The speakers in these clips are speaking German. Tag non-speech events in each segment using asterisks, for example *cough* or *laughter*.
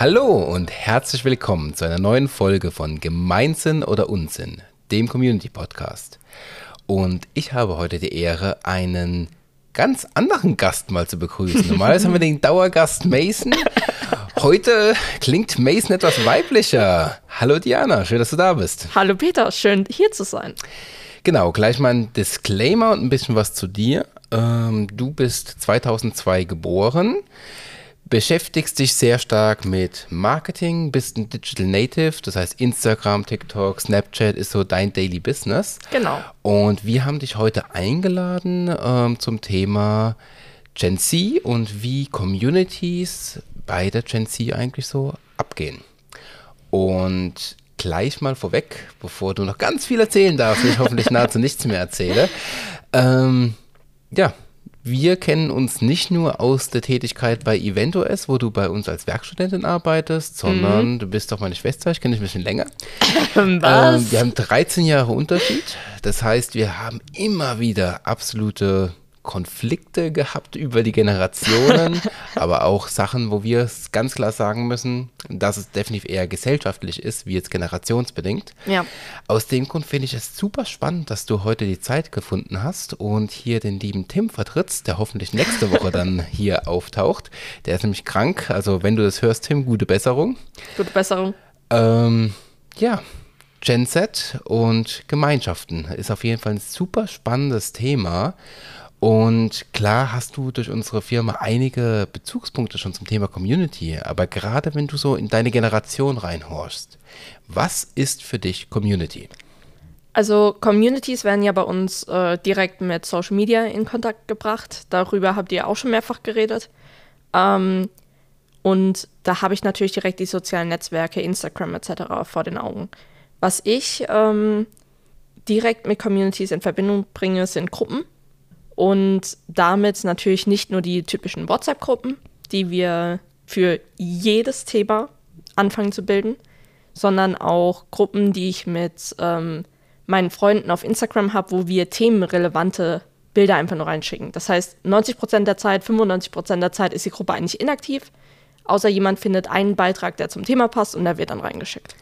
Hallo und herzlich willkommen zu einer neuen Folge von Gemeinsinn oder Unsinn, dem Community Podcast. Und ich habe heute die Ehre, einen ganz anderen Gast mal zu begrüßen. *laughs* Normalerweise haben wir den Dauergast Mason. Heute klingt Mason etwas weiblicher. Hallo Diana, schön, dass du da bist. Hallo Peter, schön hier zu sein. Genau, gleich mal ein Disclaimer und ein bisschen was zu dir. Ähm, du bist 2002 geboren beschäftigst dich sehr stark mit Marketing, bist ein Digital Native, das heißt Instagram, TikTok, Snapchat ist so dein Daily Business. Genau. Und wir haben dich heute eingeladen ähm, zum Thema Gen Z und wie Communities bei der Gen Z eigentlich so abgehen. Und gleich mal vorweg, bevor du noch ganz viel erzählen darfst, ich hoffentlich nahezu nichts mehr erzähle. *laughs* Ähm, ja, wir kennen uns nicht nur aus der Tätigkeit bei EventOS, wo du bei uns als Werkstudentin arbeitest, sondern mhm. du bist doch meine Schwester, ich kenne dich ein bisschen länger. *laughs* Was? Ähm, wir haben 13 Jahre Unterschied. Das heißt, wir haben immer wieder absolute Konflikte gehabt über die Generationen, *laughs* aber auch Sachen, wo wir es ganz klar sagen müssen, dass es definitiv eher gesellschaftlich ist, wie jetzt generationsbedingt. Ja. Aus dem Grund finde ich es super spannend, dass du heute die Zeit gefunden hast und hier den lieben Tim vertrittst, der hoffentlich nächste Woche dann *laughs* hier auftaucht. Der ist nämlich krank, also wenn du das hörst, Tim, gute Besserung. Gute Besserung. Ähm, ja, Gen Z und Gemeinschaften ist auf jeden Fall ein super spannendes Thema. Und klar hast du durch unsere Firma einige Bezugspunkte schon zum Thema Community, aber gerade wenn du so in deine Generation reinhorchst, was ist für dich Community? Also Communities werden ja bei uns äh, direkt mit Social Media in Kontakt gebracht. Darüber habt ihr auch schon mehrfach geredet. Ähm, und da habe ich natürlich direkt die sozialen Netzwerke, Instagram etc. vor den Augen. Was ich ähm, direkt mit Communities in Verbindung bringe, sind Gruppen und damit natürlich nicht nur die typischen WhatsApp-Gruppen, die wir für jedes Thema anfangen zu bilden, sondern auch Gruppen, die ich mit ähm, meinen Freunden auf Instagram habe, wo wir themenrelevante Bilder einfach nur reinschicken. Das heißt, 90% der Zeit, 95% der Zeit ist die Gruppe eigentlich inaktiv, außer jemand findet einen Beitrag, der zum Thema passt und der wird dann reingeschickt.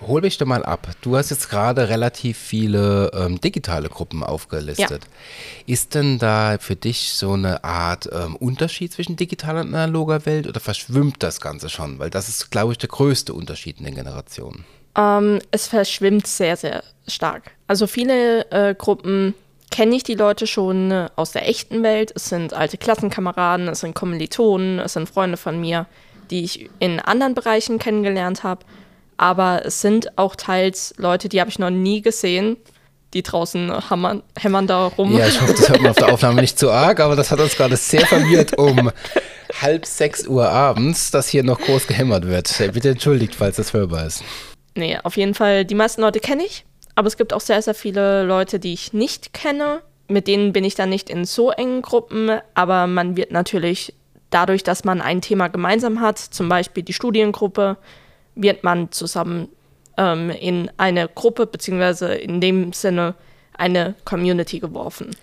Hol mich doch mal ab. Du hast jetzt gerade relativ viele ähm, digitale Gruppen aufgelistet. Ja. Ist denn da für dich so eine Art ähm, Unterschied zwischen digitaler und analoger Welt oder verschwimmt das Ganze schon? Weil das ist, glaube ich, der größte Unterschied in den Generationen. Ähm, es verschwimmt sehr, sehr stark. Also viele äh, Gruppen kenne ich die Leute schon äh, aus der echten Welt. Es sind alte Klassenkameraden, es sind Kommilitonen, es sind Freunde von mir, die ich in anderen Bereichen kennengelernt habe aber es sind auch teils Leute, die habe ich noch nie gesehen, die draußen hammern, hämmern da rum. Ja, ich hoffe, das hört man auf der Aufnahme nicht zu arg, aber das hat uns gerade sehr verwirrt um *laughs* halb sechs Uhr abends, dass hier noch groß gehämmert wird. Bitte entschuldigt, falls das hörbar ist. Nee, auf jeden Fall, die meisten Leute kenne ich, aber es gibt auch sehr, sehr viele Leute, die ich nicht kenne. Mit denen bin ich dann nicht in so engen Gruppen, aber man wird natürlich dadurch, dass man ein Thema gemeinsam hat, zum Beispiel die Studiengruppe, wird man zusammen ähm, in eine Gruppe, beziehungsweise in dem Sinne eine Community geworfen.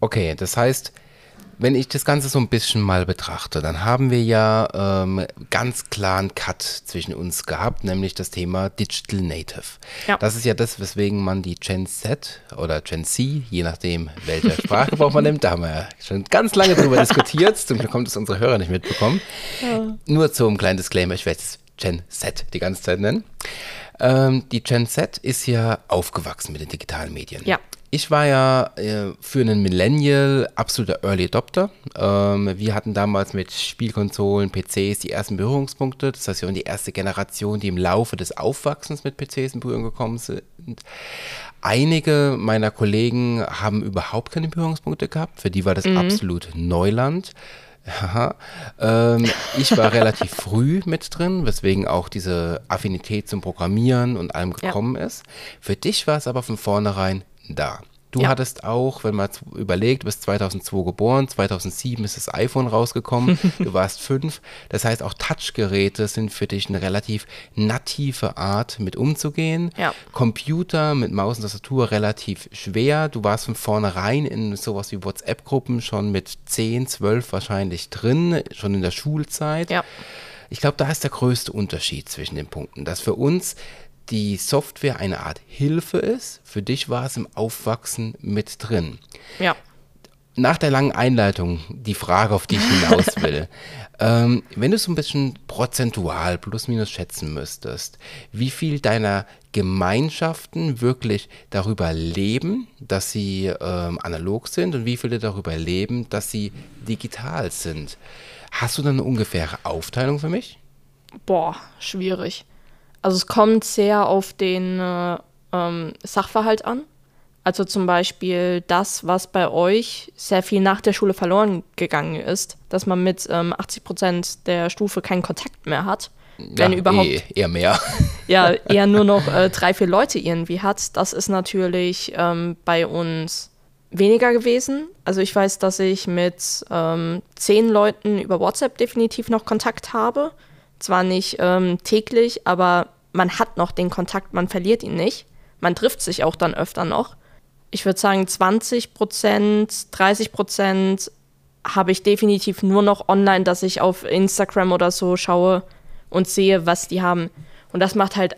Okay, das heißt, wenn ich das Ganze so ein bisschen mal betrachte, dann haben wir ja ähm, ganz klaren Cut zwischen uns gehabt, nämlich das Thema Digital Native. Ja. Das ist ja das, weswegen man die Gen Z oder Gen Z, je nachdem, welche Sprachgebrauch man nimmt, da haben wir ja schon ganz lange drüber diskutiert. Zum Glück kommt es unsere Hörer nicht mitbekommen. Ja. Nur zum kleinen Disclaimer, ich werde es Gen Z die ganze Zeit nennen. Ähm, die Gen Z ist ja aufgewachsen mit den digitalen Medien. Ja. Ich war ja äh, für einen Millennial absoluter Early Adopter. Ähm, wir hatten damals mit Spielkonsolen, PCs die ersten Berührungspunkte. Das heißt, wir waren die erste Generation, die im Laufe des Aufwachsens mit PCs in Berührung gekommen sind. Einige meiner Kollegen haben überhaupt keine Berührungspunkte gehabt. Für die war das mhm. absolut Neuland. Ähm, ich war relativ *laughs* früh mit drin, weswegen auch diese Affinität zum Programmieren und allem gekommen ja. ist. Für dich war es aber von vornherein da. Du ja. hattest auch, wenn man überlegt, du bist 2002 geboren, 2007 ist das iPhone rausgekommen, *laughs* du warst fünf. Das heißt, auch Touchgeräte sind für dich eine relativ native Art, mit umzugehen. Ja. Computer mit Maus und Tastatur relativ schwer. Du warst von vornherein in sowas wie WhatsApp-Gruppen schon mit 10, 12 wahrscheinlich drin, schon in der Schulzeit. Ja. ich glaube, da ist der größte Unterschied zwischen den Punkten, dass für uns die Software eine Art Hilfe ist. Für dich war es im Aufwachsen mit drin. Ja. Nach der langen Einleitung die Frage, auf die ich hinaus *laughs* will. ähm, wenn du so ein bisschen prozentual plus minus schätzen müsstest, wie viel deiner Gemeinschaften wirklich darüber leben, dass sie ähm, analog sind und wie viele darüber leben, dass sie digital sind. Hast du da eine ungefähre Aufteilung für mich? Boah, schwierig. Also es kommt sehr auf den äh, ähm, Sachverhalt an. Also zum Beispiel das, was bei euch sehr viel nach der Schule verloren gegangen ist, dass man mit ähm, 80 Prozent der Stufe keinen Kontakt mehr hat. Wenn ja, überhaupt. Eh, eher mehr. *laughs* Ja, eher nur noch äh, *laughs* drei, vier Leute irgendwie hat. Das ist natürlich ähm, bei uns weniger gewesen. Also ich weiß, dass ich mit ähm, zehn Leuten über WhatsApp definitiv noch Kontakt habe. Zwar nicht ähm, täglich, aber man hat noch den Kontakt, man verliert ihn nicht. Man trifft sich auch dann öfter noch. Ich würde sagen, 20 Prozent, 30 Prozent habe ich definitiv nur noch online, dass ich auf Instagram oder so schaue und sehe, was die haben. Und das macht halt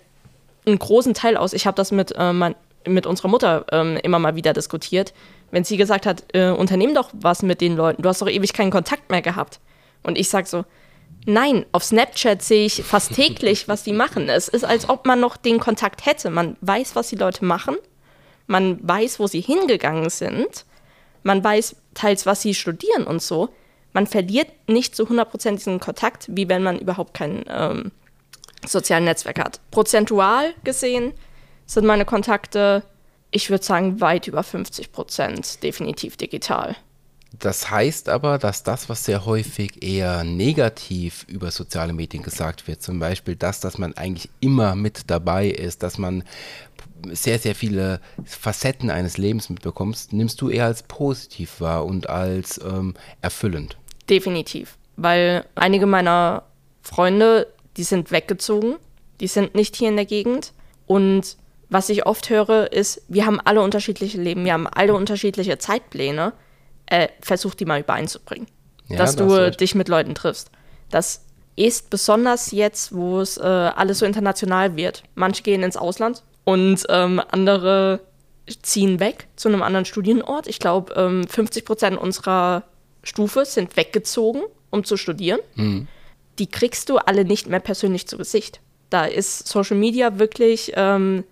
einen großen Teil aus. Ich habe das mit, äh, mein, mit unserer Mutter ähm, immer mal wieder diskutiert. Wenn sie gesagt hat, äh, unternehm doch was mit den Leuten, du hast doch ewig keinen Kontakt mehr gehabt. Und ich sage so, nein, auf Snapchat sehe ich fast täglich, was die machen. Es ist, als ob man noch den Kontakt hätte. Man weiß, was die Leute machen. Man weiß, wo sie hingegangen sind. Man weiß teils, was sie studieren und so. Man verliert nicht zu 100% diesen Kontakt, wie wenn man überhaupt kein ähm, soziales Netzwerk hat. Prozentual gesehen sind meine Kontakte, ich würde sagen, weit über 50% definitiv digital. Das heißt aber, dass das, was sehr häufig eher negativ über soziale Medien gesagt wird, zum Beispiel das, dass man eigentlich immer mit dabei ist, dass man sehr, sehr viele Facetten eines Lebens mitbekommst, nimmst du eher als positiv wahr und als ähm, erfüllend. Definitiv. Weil einige meiner Freunde, die sind weggezogen, die sind nicht hier in der Gegend. Und was ich oft höre, ist, wir haben alle unterschiedliche Leben, wir haben alle unterschiedliche Zeitpläne. Äh, versuch die mal übereinzubringen. Ja, dass das du dich mit Leuten triffst. Das ist besonders jetzt, wo es äh, alles so international wird. Manche gehen ins Ausland und ähm, andere ziehen weg zu einem anderen Studienort. Ich glaube, ähm, 50 Prozent unserer Stufe sind weggezogen, um zu studieren. Mhm. Die kriegst du alle nicht mehr persönlich zu Gesicht. Da ist Social Media wirklich ähm,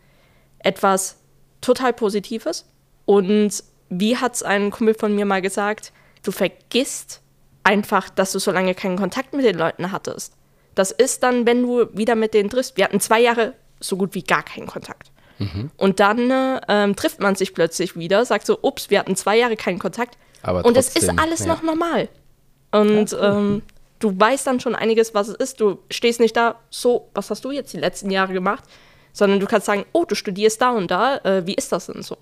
etwas total Positives. Und wie hat es ein Kumpel von mir mal gesagt, du vergisst einfach, dass du so lange keinen Kontakt mit den Leuten hattest. Das ist dann, wenn du wieder mit denen triffst. Wir hatten zwei Jahre so gut wie gar keinen Kontakt. Mhm. Und dann äh, trifft man sich plötzlich wieder, sagt so, ups, wir hatten zwei Jahre keinen Kontakt. Aber und es ist alles ja. noch normal. Und ja, ähm, du weißt dann schon einiges, was es ist. Du stehst nicht da, so, was hast du jetzt die letzten Jahre gemacht? Sondern du kannst sagen, oh, du studierst da und da, äh, wie ist das denn so?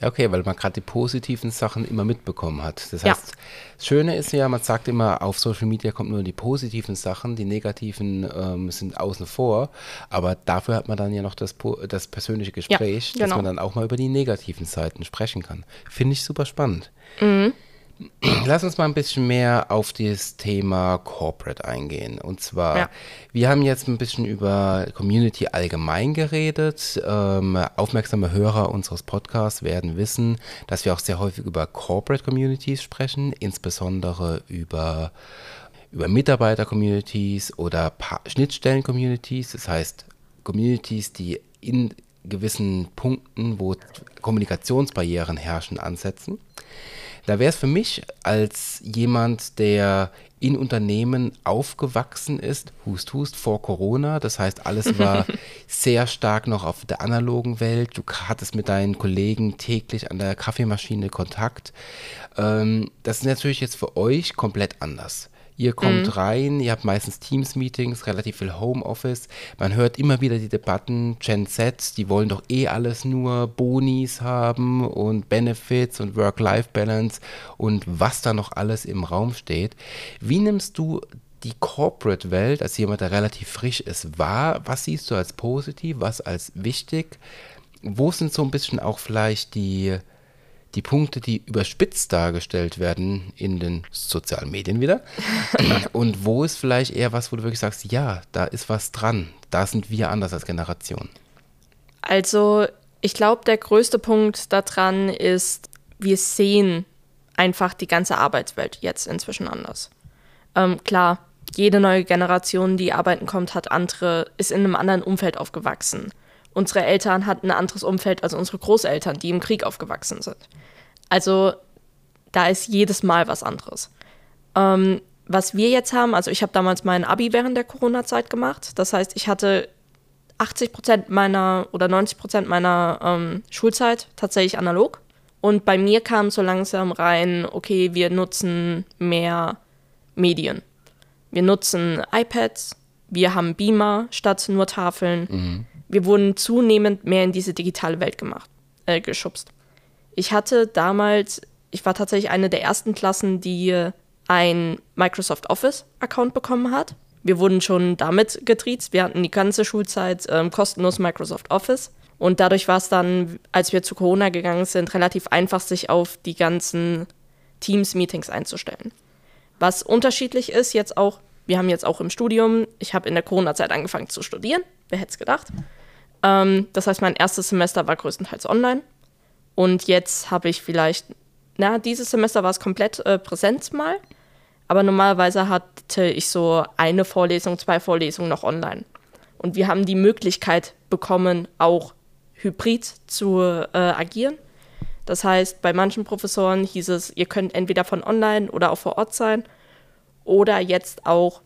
Okay, weil man gerade die positiven Sachen immer mitbekommen hat. Das heißt, ja. das Schöne ist ja, man sagt immer, auf Social Media kommt nur die positiven Sachen, die negativen ähm, sind außen vor. Aber dafür hat man dann ja noch das, das persönliche Gespräch, ja, genau. dass man dann auch mal über die negativen Seiten sprechen kann. Finde ich super spannend. Mhm. Lass uns mal ein bisschen mehr auf das Thema Corporate eingehen. Und zwar, ja. wir haben jetzt ein bisschen über Community allgemein geredet. Ähm, aufmerksame Hörer unseres Podcasts werden wissen, dass wir auch sehr häufig über Corporate Communities sprechen, insbesondere über, über Mitarbeiter-Communities oder Schnittstellen-Communities. Das heißt, Communities, die in gewissen Punkten, wo Kommunikationsbarrieren herrschen, ansetzen. Da wäre es für mich als jemand, der in Unternehmen aufgewachsen ist, hust, hust, vor Corona. Das heißt, alles war *laughs* sehr stark noch auf der analogen Welt. Du hattest mit deinen Kollegen täglich an der Kaffeemaschine Kontakt. Ähm, das ist natürlich jetzt für euch komplett anders. Ihr kommt mhm. rein, ihr habt meistens Teams-Meetings, relativ viel Homeoffice. Man hört immer wieder die Debatten, Gen Z, die wollen doch eh alles nur Bonis haben und Benefits und Work-Life-Balance und was da noch alles im Raum steht. Wie nimmst du die Corporate-Welt als jemand, der relativ frisch ist, wahr? Was siehst du als positiv, was als wichtig? Wo sind so ein bisschen auch vielleicht die die Punkte, die überspitzt dargestellt werden in den sozialen Medien wieder? *laughs* Und wo ist vielleicht eher was, wo du wirklich sagst, ja, da ist was dran, da sind wir anders als Generation? Also ich glaube, der größte Punkt daran ist, wir sehen einfach die ganze Arbeitswelt jetzt inzwischen anders. Ähm, klar, jede neue Generation, die arbeiten kommt, hat andere, ist in einem anderen Umfeld aufgewachsen. Unsere Eltern hatten ein anderes Umfeld als unsere Großeltern, die im Krieg aufgewachsen sind. Also da ist jedes Mal was anderes. Ähm, was wir jetzt haben, also ich habe damals mein Abi während der Corona-Zeit gemacht. Das heißt, ich hatte 80 Prozent meiner oder 90 Prozent meiner ähm, Schulzeit tatsächlich analog. Und bei mir kam so langsam rein, okay, wir nutzen mehr Medien. Wir nutzen iPads, wir haben Beamer statt nur Tafeln. Mhm. Wir wurden zunehmend mehr in diese digitale Welt gemacht, äh, geschubst. Ich hatte damals, ich war tatsächlich eine der ersten Klassen, die ein Microsoft Office-Account bekommen hat. Wir wurden schon damit getriezt. Wir hatten die ganze Schulzeit ähm, kostenlos Microsoft Office. Und dadurch war es dann, als wir zu Corona gegangen sind, relativ einfach, sich auf die ganzen Teams-Meetings einzustellen. Was unterschiedlich ist jetzt auch, wir haben jetzt auch im Studium, ich habe in der Corona-Zeit angefangen zu studieren, wer hätte es gedacht. Ähm, das heißt, mein erstes Semester war größtenteils online. Und jetzt habe ich vielleicht, na, dieses Semester war es komplett äh, Präsenz mal. Aber normalerweise hatte ich so eine Vorlesung, zwei Vorlesungen noch online. Und wir haben die Möglichkeit bekommen, auch hybrid zu äh, agieren. Das heißt, bei manchen Professoren hieß es, ihr könnt entweder von online oder auch vor Ort sein. Oder jetzt auch,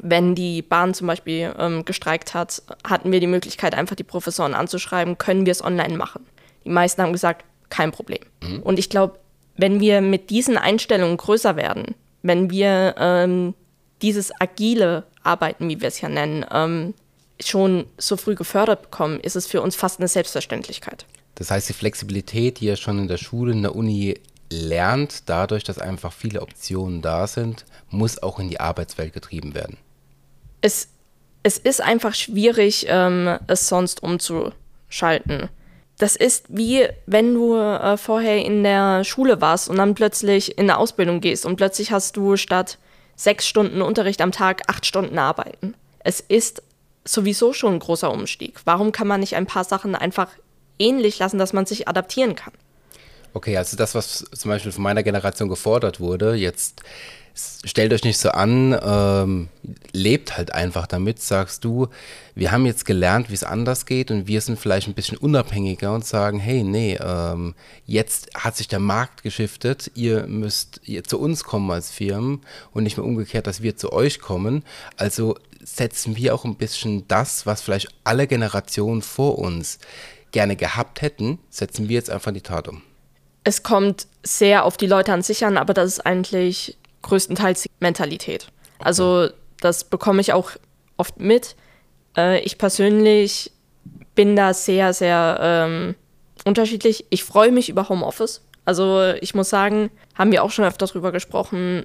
wenn die Bahn zum Beispiel ähm, gestreikt hat, hatten wir die Möglichkeit, einfach die Professoren anzuschreiben, können wir es online machen. Die meisten haben gesagt, kein Problem. Mhm. Und ich glaube, wenn wir mit diesen Einstellungen größer werden, wenn wir ähm, dieses agile Arbeiten, wie wir es ja nennen, ähm, schon so früh gefördert bekommen, ist es für uns fast eine Selbstverständlichkeit. Das heißt, die Flexibilität, die ihr schon in der Schule, in der Uni lernt, dadurch, dass einfach viele Optionen da sind, muss auch in die Arbeitswelt getrieben werden. Es, es ist einfach schwierig, ähm, es sonst umzuschalten. Das ist wie wenn du äh, vorher in der Schule warst und dann plötzlich in eine Ausbildung gehst und plötzlich hast du statt sechs Stunden Unterricht am Tag acht Stunden arbeiten. Es ist sowieso schon ein großer Umstieg. Warum kann man nicht ein paar Sachen einfach ähnlich lassen, dass man sich adaptieren kann? Okay, also das, was zum Beispiel von meiner Generation gefordert wurde, jetzt stellt euch nicht so an, ähm, lebt halt einfach damit, sagst du, wir haben jetzt gelernt, wie es anders geht und wir sind vielleicht ein bisschen unabhängiger und sagen, hey, nee, ähm, jetzt hat sich der Markt geschiftet, ihr müsst ihr zu uns kommen als Firmen und nicht mehr umgekehrt, dass wir zu euch kommen. Also setzen wir auch ein bisschen das, was vielleicht alle Generationen vor uns gerne gehabt hätten, setzen wir jetzt einfach in die Tat um es kommt sehr auf die Leute an sich an, aber das ist eigentlich größtenteils Mentalität. Okay. Also das bekomme ich auch oft mit. Äh, ich persönlich bin da sehr, sehr ähm, unterschiedlich. Ich freue mich über Homeoffice. Also ich muss sagen, haben wir auch schon öfter darüber gesprochen,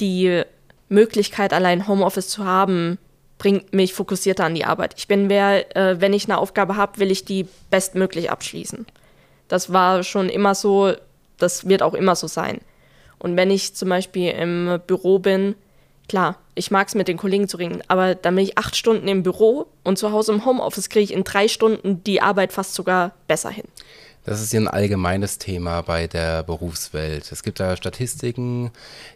die Möglichkeit, allein Homeoffice zu haben, bringt mich fokussierter an die Arbeit. Ich bin wer, äh, wenn ich eine Aufgabe habe, will ich die bestmöglich abschließen. Das war schon immer so, das wird auch immer so sein. Und wenn ich zum Beispiel im Büro bin, klar, ich mag es mit den Kollegen zu reden, aber dann bin ich acht Stunden im Büro und zu Hause im Homeoffice kriege ich in drei Stunden die Arbeit fast sogar besser hin. Das ist ja ein allgemeines Thema bei der Berufswelt. Es gibt da Statistiken,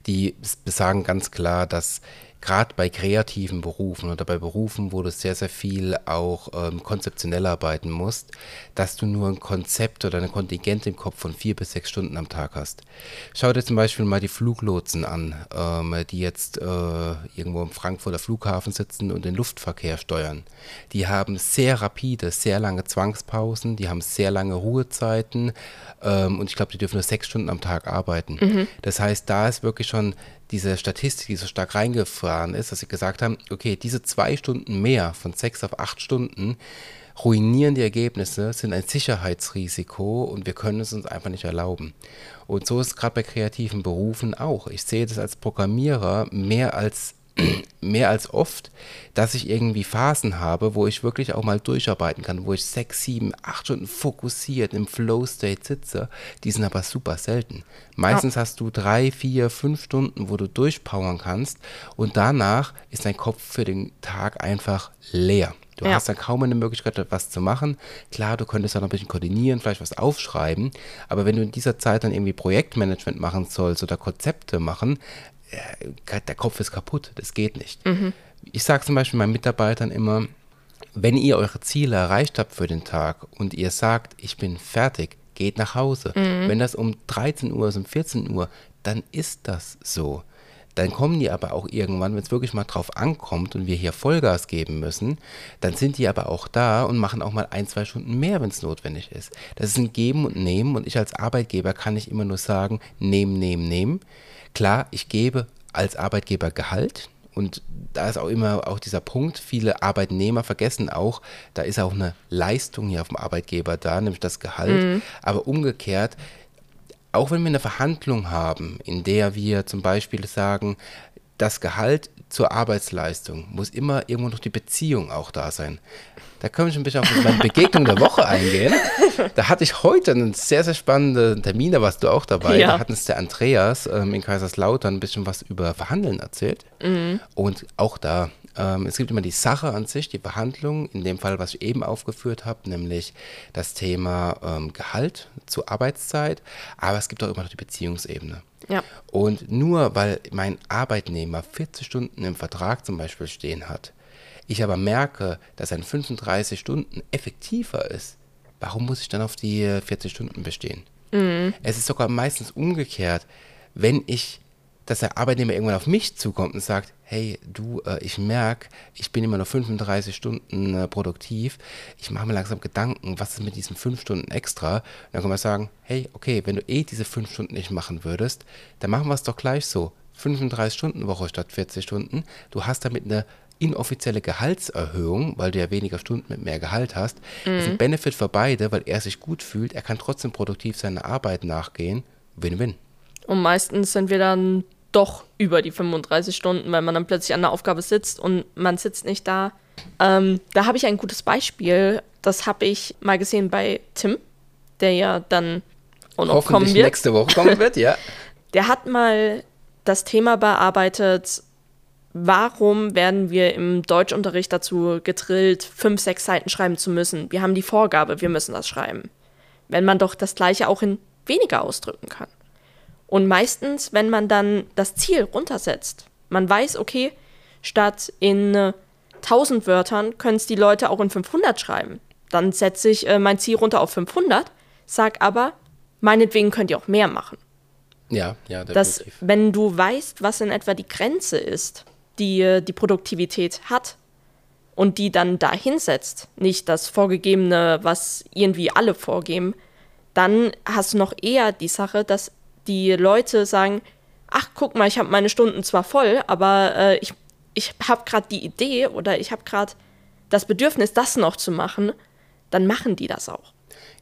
die besagen ganz klar, dass gerade bei kreativen Berufen oder bei Berufen, wo du sehr, sehr viel auch ähm, konzeptionell arbeiten musst, dass du nur ein Konzept oder ein Kontingent im Kopf von vier bis sechs Stunden am Tag hast. Schau dir zum Beispiel mal die Fluglotsen an, ähm, die jetzt äh, irgendwo im Frankfurter Flughafen sitzen und den Luftverkehr steuern. Die haben sehr rapide, sehr lange Zwangspausen, die haben sehr lange Ruhezeiten ähm, und ich glaube, die dürfen nur sechs Stunden am Tag arbeiten. Mhm. Das heißt, da ist wirklich schon diese Statistik, die so stark reingefahren ist, dass sie gesagt haben, okay, diese zwei Stunden mehr von sechs auf acht Stunden ruinieren die Ergebnisse, sind ein Sicherheitsrisiko und wir können es uns einfach nicht erlauben. Und so ist es gerade bei kreativen Berufen auch. Ich sehe das als Programmierer mehr als mehr als oft, dass ich irgendwie Phasen habe, wo ich wirklich auch mal durcharbeiten kann, wo ich sechs, sieben, acht Stunden fokussiert im Flow-State sitze. Die sind aber super selten. Meistens ja. hast du drei, vier, fünf Stunden, wo du durchpowern kannst und danach ist dein Kopf für den Tag einfach leer. Du ja. hast dann kaum eine Möglichkeit, etwas zu machen. Klar, du könntest dann ein bisschen koordinieren, vielleicht was aufschreiben, aber wenn du in dieser Zeit dann irgendwie Projektmanagement machen sollst oder Konzepte machen, der Kopf ist kaputt, das geht nicht. Mhm. Ich sage zum Beispiel meinen Mitarbeitern immer, wenn ihr eure Ziele erreicht habt für den Tag und ihr sagt, ich bin fertig, geht nach Hause. Mhm. Wenn das um 13 Uhr ist, um 14 Uhr, dann ist das so. Dann kommen die aber auch irgendwann, wenn es wirklich mal drauf ankommt und wir hier Vollgas geben müssen, dann sind die aber auch da und machen auch mal ein, zwei Stunden mehr, wenn es notwendig ist. Das ist ein Geben und Nehmen und ich als Arbeitgeber kann nicht immer nur sagen, nehmen, nehmen, nehmen. Klar, ich gebe als Arbeitgeber Gehalt, und da ist auch immer auch dieser Punkt, viele Arbeitnehmer vergessen auch, da ist auch eine Leistung hier auf dem Arbeitgeber da, nämlich das Gehalt. Mhm. Aber umgekehrt, auch wenn wir eine Verhandlung haben, in der wir zum Beispiel sagen, das Gehalt zur Arbeitsleistung muss immer irgendwo noch die Beziehung auch da sein. Da können wir schon ein bisschen auf meine Begegnung der Woche eingehen. Da hatte ich heute einen sehr, sehr spannenden Termin, da warst du auch dabei. Ja. Da hat uns der Andreas ähm, in Kaiserslautern ein bisschen was über Verhandeln erzählt. Mhm. Und auch da, ähm, es gibt immer die Sache an sich, die Verhandlung, in dem Fall, was ich eben aufgeführt habe, nämlich das Thema ähm, Gehalt zur Arbeitszeit. Aber es gibt auch immer noch die Beziehungsebene. Ja. Und nur weil mein Arbeitnehmer 40 Stunden im Vertrag zum Beispiel stehen hat, ich aber merke, dass ein 35 Stunden effektiver ist, warum muss ich dann auf die 40 Stunden bestehen? Mhm. Es ist sogar meistens umgekehrt, wenn ich, dass der Arbeitnehmer irgendwann auf mich zukommt und sagt, hey, du, äh, ich merke, ich bin immer nur 35 Stunden äh, produktiv, ich mache mir langsam Gedanken, was ist mit diesen 5 Stunden extra? Und dann kann man sagen, hey, okay, wenn du eh diese 5 Stunden nicht machen würdest, dann machen wir es doch gleich so. 35 Stunden Woche statt 40 Stunden. Du hast damit eine inoffizielle Gehaltserhöhung, weil du ja weniger Stunden mit mehr Gehalt hast, mhm. ist ein Benefit für beide, weil er sich gut fühlt, er kann trotzdem produktiv seiner Arbeit nachgehen. Win-win. Und meistens sind wir dann doch über die 35 Stunden, weil man dann plötzlich an der Aufgabe sitzt und man sitzt nicht da. Ähm, da habe ich ein gutes Beispiel. Das habe ich mal gesehen bei Tim, der ja dann auch noch kommen wird. nächste Woche kommen wird, ja. *laughs* Der hat mal das Thema bearbeitet, warum werden wir im Deutschunterricht dazu gedrillt, fünf, sechs Seiten schreiben zu müssen? Wir haben die Vorgabe, wir müssen das schreiben. Wenn man doch das Gleiche auch in weniger ausdrücken kann. Und meistens, wenn man dann das Ziel runtersetzt, man weiß, okay, statt in äh, 1000 Wörtern können es die Leute auch in 500 schreiben. Dann setze ich äh, mein Ziel runter auf 500, sag aber, meinetwegen könnt ihr auch mehr machen. Ja, ja, definitiv. Dass, wenn du weißt, was in etwa die Grenze ist, die die Produktivität hat und die dann dahin setzt, nicht das Vorgegebene, was irgendwie alle vorgeben, dann hast du noch eher die Sache, dass die Leute sagen, ach guck mal, ich habe meine Stunden zwar voll, aber äh, ich, ich habe gerade die Idee oder ich habe gerade das Bedürfnis, das noch zu machen, dann machen die das auch.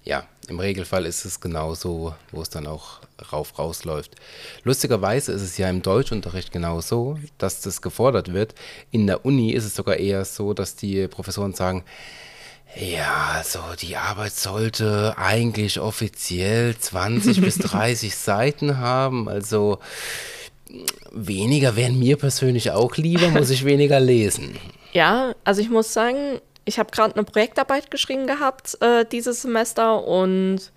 Ja, im Regelfall ist es genauso, wo es dann auch rauf rausläuft. Lustigerweise ist es ja im Deutschunterricht genauso, dass das gefordert wird. In der Uni ist es sogar eher so, dass die Professoren sagen, ja, also die Arbeit sollte eigentlich offiziell 20 bis *laughs* 30 Seiten haben. Also weniger wären mir persönlich auch lieber, muss ich weniger lesen. *laughs* Ja, also ich muss sagen, ich habe gerade eine Projektarbeit geschrieben gehabt äh, dieses Semester und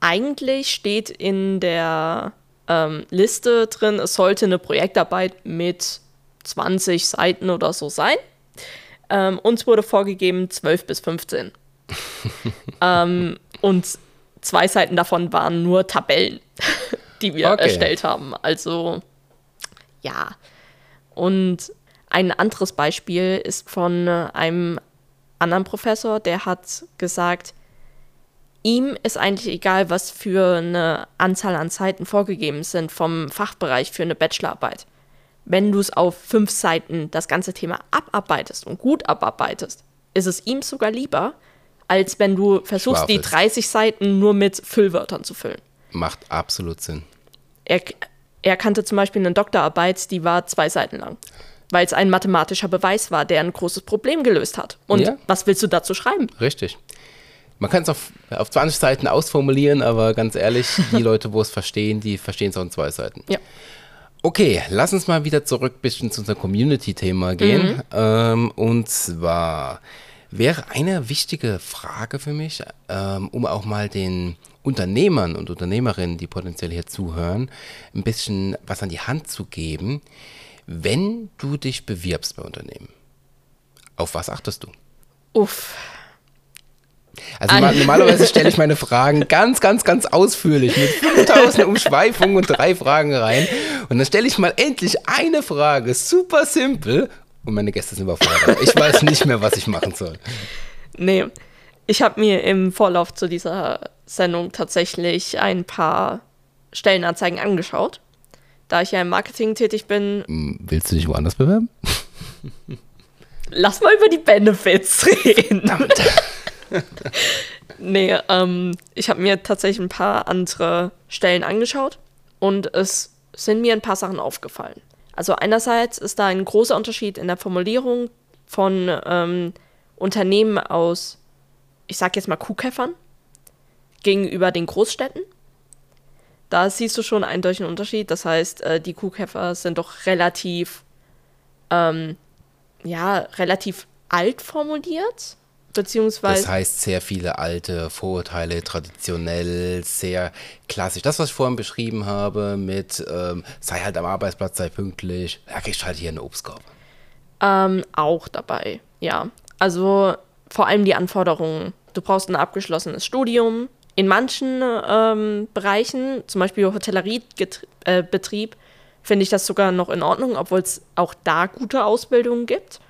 eigentlich steht in der ähm, Liste drin, es sollte eine Projektarbeit mit 20 Seiten oder so sein. Ähm, uns wurde vorgegeben 12 bis 15. *laughs* ähm, und zwei Seiten davon waren nur Tabellen, *laughs* die wir okay. erstellt haben. Also ja. Und ein anderes Beispiel ist von einem anderen Professor, der hat gesagt, ihm ist eigentlich egal, was für eine Anzahl an Seiten vorgegeben sind vom Fachbereich für eine Bachelorarbeit. Wenn du es auf fünf Seiten das ganze Thema abarbeitest und gut abarbeitest, ist es ihm sogar lieber, als wenn du versuchst, Schwafels. die 30 Seiten nur mit Füllwörtern zu füllen. Macht absolut Sinn. Er, er kannte zum Beispiel eine Doktorarbeit, die war zwei Seiten lang. weil es ein mathematischer Beweis war, der ein großes Problem gelöst hat. Und Ja. was willst du dazu schreiben? Richtig. Man kann es auf, auf 20 Seiten ausformulieren, aber ganz ehrlich, die *laughs* Leute, wo es verstehen, die verstehen es auch in zwei Seiten. Ja. Okay, lass uns mal wieder zurück ein bisschen zu unserem Community-Thema gehen. Ähm, und zwar wäre eine wichtige Frage für mich, ähm, um auch mal den Unternehmern und Unternehmerinnen, die potenziell hier zuhören, ein bisschen was an die Hand zu geben, wenn du dich bewirbst bei Unternehmen. Auf was achtest du? Uff. Also normal- normalerweise stelle ich meine Fragen ganz, ganz, ganz ausführlich mit 5000 Umschweifungen und drei Fragen rein. Und dann stelle ich mal endlich eine Frage, super simpel. Und meine Gäste sind überfordert. Ich weiß nicht mehr, was ich machen soll. Nee, ich habe mir im Vorlauf zu dieser Sendung tatsächlich ein paar Stellenanzeigen angeschaut. Da ich ja im Marketing tätig bin, Hm, Willst du dich woanders bewerben? lass mal über die Benefits reden. *laughs* nee, ähm, ich habe mir tatsächlich ein paar andere Stellen angeschaut und es sind mir ein paar Sachen aufgefallen. Also einerseits ist da ein großer Unterschied in der Formulierung von ähm, Unternehmen aus, ich sag jetzt mal Kuhkäffern, gegenüber den Großstädten. Da siehst du schon einen deutlichen Unterschied. Das heißt, äh, die Kuhkäfer sind doch relativ, ähm, ja, relativ alt formuliert. Beziehungsweise. Das heißt, sehr viele alte Vorurteile, traditionell, sehr klassisch. Das, was ich vorhin beschrieben habe, mit ähm, sei halt am Arbeitsplatz, sei pünktlich, ja, kriegst halt hier einen Obstkorb. Ähm, auch dabei, ja. Also vor allem die Anforderungen. Du brauchst ein abgeschlossenes Studium. In manchen ähm, Bereichen, zum Beispiel Hotelleriebetrieb, finde ich das sogar noch in Ordnung, obwohl es auch da gute Ausbildungen gibt.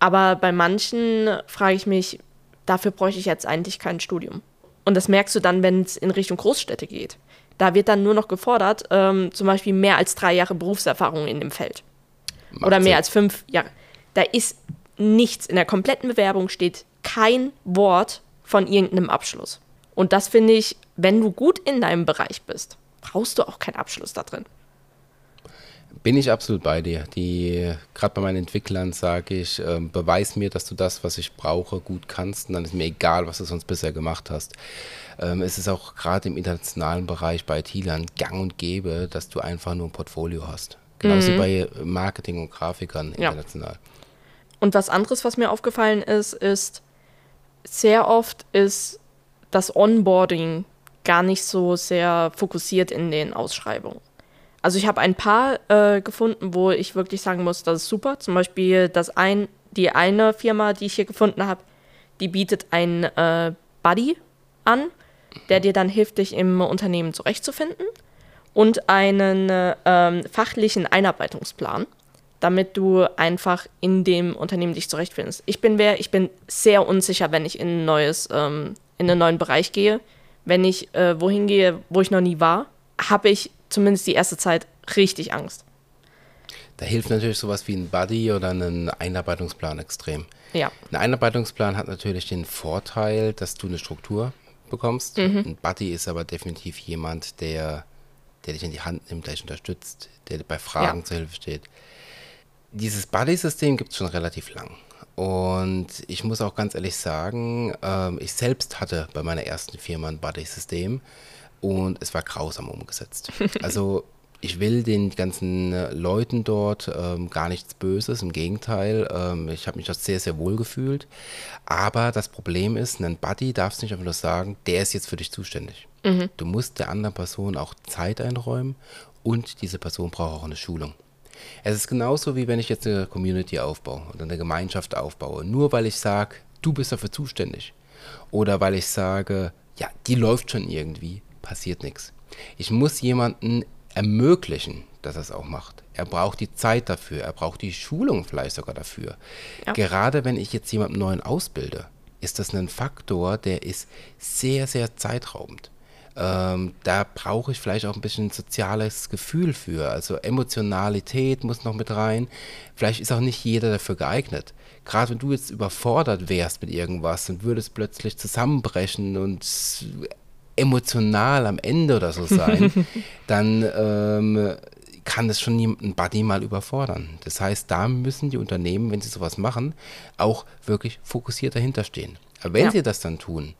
Aber bei manchen frage ich mich, dafür bräuchte ich jetzt eigentlich kein Studium. Und das merkst du dann, wenn es in Richtung Großstädte geht. Da wird dann nur noch gefordert, ähm, zum Beispiel mehr als drei Jahre Berufserfahrung in dem Feld Macht oder mehr Sinn. als fünf Jahre. Da ist nichts. In der kompletten Bewerbung steht kein Wort von irgendeinem Abschluss. Und das finde ich, wenn du gut in deinem Bereich bist, brauchst du auch keinen Abschluss da drin. Bin ich absolut bei dir. Die, gerade bei meinen Entwicklern sage ich, ähm, beweis mir, dass du das, was ich brauche, gut kannst. Und dann ist mir egal, was du sonst bisher gemacht hast. Ähm, es ist auch gerade im internationalen Bereich bei IT-Lern gang und gäbe, dass du einfach nur ein Portfolio hast. Genauso wie bei Marketing und Grafikern Ja. international. Und was anderes, was mir aufgefallen ist, ist, sehr oft ist das Onboarding gar nicht so sehr fokussiert in den Ausschreibungen. Also ich habe ein paar äh, gefunden, wo ich wirklich sagen muss, das ist super. Zum Beispiel das ein, die eine Firma, die ich hier gefunden habe, die bietet einen äh, Buddy an, der dir dann hilft, dich im Unternehmen zurechtzufinden und einen äh, fachlichen Einarbeitungsplan, damit du einfach in dem Unternehmen dich zurechtfindest. Ich bin wer, ich bin sehr unsicher, wenn ich in ein neues, ähm, in einen neuen Bereich gehe. Wenn ich äh, wohin gehe, wo ich noch nie war, habe ich zumindest die erste Zeit richtig Angst. Da hilft natürlich sowas wie ein Buddy oder ein Einarbeitungsplan extrem. Ja. Ein Einarbeitungsplan hat natürlich den Vorteil, dass du eine Struktur bekommst. Ein Buddy ist aber definitiv jemand, der, der dich in die Hand nimmt, der dich unterstützt, der bei Fragen Ja. zur Hilfe steht. Dieses Buddy-System gibt es schon relativ lang. Und ich muss auch ganz ehrlich sagen, ähm, ich selbst hatte bei meiner ersten Firma ein Buddy-System und es war grausam umgesetzt. *laughs* Also ich will den ganzen äh, Leuten dort ähm, gar nichts Böses, im Gegenteil. Ähm, ich habe mich dort sehr, sehr wohl gefühlt. Aber das Problem ist, ein Buddy darfst nicht einfach nur sagen, der ist jetzt für dich zuständig. Du musst der anderen Person auch Zeit einräumen und diese Person braucht auch eine Schulung. Es ist genauso wie wenn ich jetzt eine Community aufbaue oder eine Gemeinschaft aufbaue. Nur weil ich sage, du bist dafür zuständig. Oder weil ich sage, ja, die läuft schon irgendwie, passiert nichts. Ich muss jemanden ermöglichen, dass er es auch macht. Er braucht die Zeit dafür, er braucht die Schulung vielleicht sogar dafür. Ja. Gerade wenn ich jetzt jemanden neuen ausbilde, ist das ein Faktor, der ist sehr, sehr zeitraubend. Ähm, da brauche ich vielleicht auch ein bisschen soziales Gefühl für. Also Emotionalität muss noch mit rein. Vielleicht ist auch nicht jeder dafür geeignet. Gerade wenn du jetzt überfordert wärst mit irgendwas und würdest plötzlich zusammenbrechen und emotional am Ende oder so sein, *laughs* dann ähm, kann das schon ein Buddy mal überfordern. Das heißt, da müssen die Unternehmen, wenn sie sowas machen, auch wirklich fokussiert dahinter stehen. Aber wenn ja. sie das dann tun,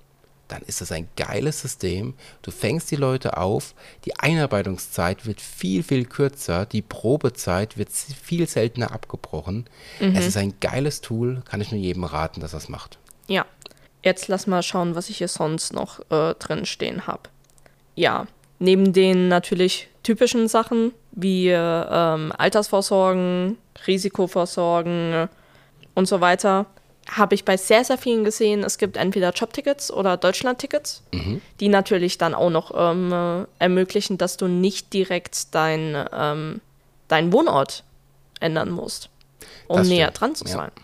dann ist das ein geiles System. Du fängst die Leute auf, die Einarbeitungszeit wird viel, viel kürzer, die Probezeit wird viel seltener abgebrochen. Mhm. Es ist ein geiles Tool, kann ich nur jedem raten, dass er es macht. Ja, jetzt lass mal schauen, was ich hier sonst noch äh, drin stehen habe. Ja, neben den natürlich typischen Sachen wie ähm, Altersvorsorgen, Risikovorsorgen und so weiter, habe ich bei sehr, sehr vielen gesehen, es gibt entweder Jobtickets oder Deutschlandtickets, mhm. die natürlich dann auch noch ähm, äh, ermöglichen, dass du nicht direkt dein, ähm, deinen Wohnort ändern musst, um näher dran zu sein. Ja.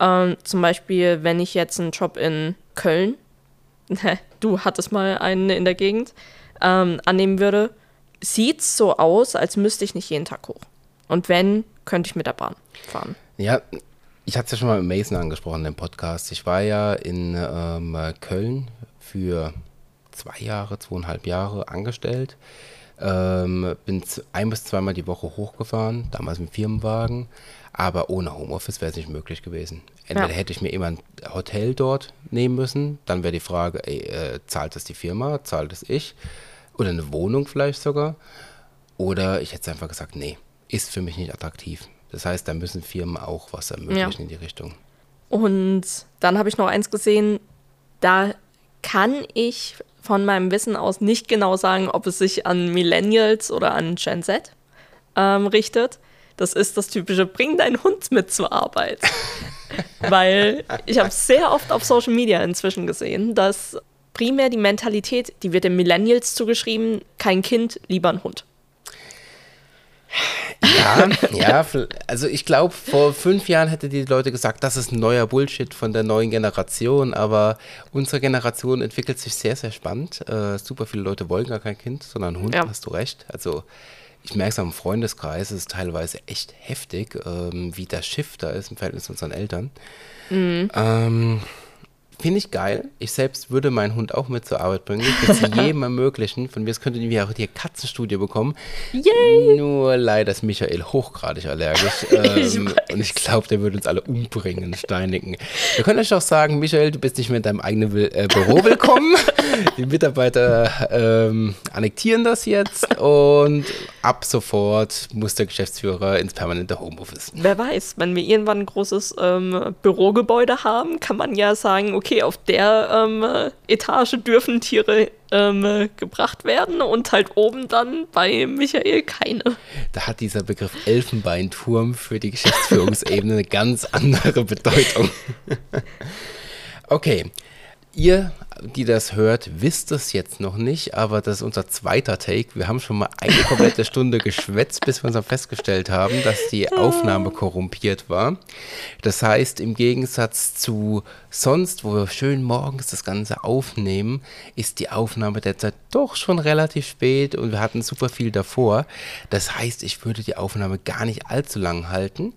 Ähm, zum Beispiel, wenn ich jetzt einen Job in Köln, *laughs* du hattest mal einen in der Gegend, ähm, annehmen würde, sieht es so aus, als müsste ich nicht jeden Tag hoch. Und wenn, könnte ich mit der Bahn fahren. Ja, ich hatte es ja schon mal mit Mason angesprochen im Podcast. Ich war ja in ähm, Köln für zwei Jahre, zweieinhalb Jahre angestellt. Ähm, bin ein bis zweimal die Woche hochgefahren, damals mit Firmenwagen, aber ohne Homeoffice wäre es nicht möglich gewesen. Entweder ja. hätte ich mir immer ein Hotel dort nehmen müssen, dann wäre die Frage, ey, äh, zahlt es die Firma, zahlt es ich? Oder eine Wohnung vielleicht sogar. Oder ich hätte einfach gesagt, nee, ist für mich nicht attraktiv. Das heißt, da müssen Firmen auch was ermöglichen ja. in die Richtung. Und dann habe ich noch eins gesehen, da kann ich von meinem Wissen aus nicht genau sagen, ob es sich an Millennials oder an Gen Z ähm, richtet. Das ist das typische, bring deinen Hund mit zur Arbeit. *laughs* Weil ich habe sehr oft auf Social Media inzwischen gesehen, dass primär die Mentalität, die wird den Millennials zugeschrieben, kein Kind, lieber ein Hund. Ja, *laughs* ja, also ich glaube, vor fünf Jahren hätte die Leute gesagt, das ist ein neuer Bullshit von der neuen Generation, aber unsere Generation entwickelt sich sehr, sehr spannend. Äh, super viele Leute wollen gar kein Kind, sondern einen Hund, ja. hast du recht. Also ich merke es am Freundeskreis, es ist teilweise echt heftig, ähm, wie das Schiff da ist im Verhältnis zu unseren Eltern. Mhm. Ähm, Finde ich geil. Ich selbst würde meinen Hund auch mit zur Arbeit bringen. Ich würde es *laughs* jedem ermöglichen. Von mir aus könntet ihr auch die Katzenstudie bekommen. Yay! Nur leider ist Michael hochgradig allergisch. *laughs* ähm, ich und ich glaube, der würde uns alle umbringen, steinigen. Wir können euch auch sagen, Michael, du bist nicht mehr in deinem eigenen äh, Büro *laughs* willkommen. die Mitarbeiter ähm, annektieren das jetzt und ab sofort muss der Geschäftsführer ins permanente Homeoffice. Wer weiß, wenn wir irgendwann ein großes ähm, Bürogebäude haben, kann man ja sagen, okay, okay, auf der ähm, Etage dürfen Tiere ähm, gebracht werden und halt oben dann bei Michael keine. Da hat dieser Begriff Elfenbeinturm für die Geschäftsführungsebene eine ganz andere Bedeutung. *laughs* okay, ihr die das hört, wisst es jetzt noch nicht, aber das ist unser zweiter Take. Wir haben schon mal eine komplette Stunde geschwätzt, bis wir uns dann festgestellt haben, dass die Aufnahme korrumpiert war. Das heißt, im Gegensatz zu sonst, wo wir schön morgens das Ganze aufnehmen, ist die Aufnahme derzeit doch schon relativ spät und wir hatten super viel davor. Das heißt, ich würde die Aufnahme gar nicht allzu lang halten.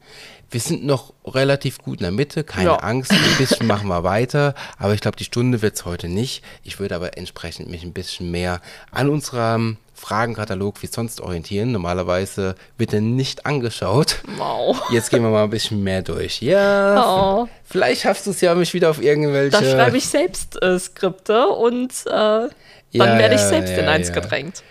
Wir sind noch relativ gut in der Mitte, keine ja. Angst, ein bisschen machen wir weiter, aber ich glaube, die Stunde wird es heute nicht. Ich würde aber entsprechend mich ein bisschen mehr an unserem Fragenkatalog wie sonst orientieren. Normalerweise wird er nicht angeschaut. Wow. Jetzt gehen wir mal ein bisschen mehr durch. Ja, oh. vielleicht schaffst du es ja, mich wieder auf irgendwelche... Da schreibe ich selbst äh, Skripte und äh, dann ja, werde ich selbst ja, in eins gedrängt.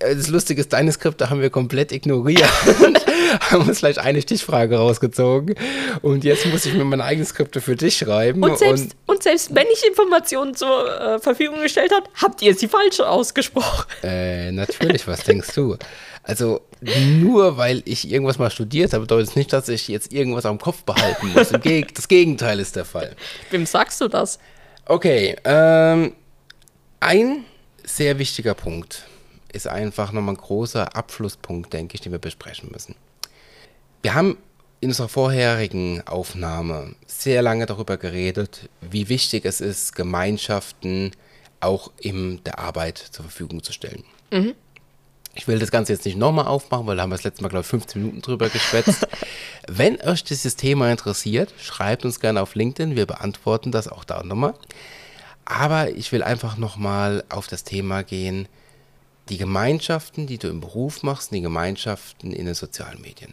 Das Lustige ist, deine Skripte haben wir komplett ignoriert. *laughs* haben uns gleich eine Stichfrage rausgezogen. Und jetzt muss ich mir meine eigenen Skripte für dich schreiben. Und selbst, und, und selbst wenn ich Informationen zur äh, Verfügung gestellt habe, habt ihr sie falsch ausgesprochen. Äh, natürlich, was denkst du? Also nur weil ich irgendwas mal studiert habe, bedeutet es nicht, dass ich jetzt irgendwas am Kopf behalten muss. das Gegenteil ist der Fall. Wem sagst du das? Okay, ähm, ein sehr wichtiger Punkt ist einfach nochmal ein großer Abschlusspunkt, denke ich, den wir besprechen müssen. Wir haben in unserer vorherigen Aufnahme sehr lange darüber geredet, wie wichtig es ist, Gemeinschaften auch in der Arbeit zur Verfügung zu stellen. Mhm. Ich will das Ganze jetzt nicht nochmal aufmachen, weil da haben wir das letzte Mal, glaube ich, 15 Minuten drüber geschwätzt. *laughs* Wenn euch dieses Thema interessiert, schreibt uns gerne auf LinkedIn. Wir beantworten das auch da nochmal. Aber ich will einfach nochmal auf das Thema gehen, die Gemeinschaften, die du im Beruf machst, die Gemeinschaften in den sozialen Medien.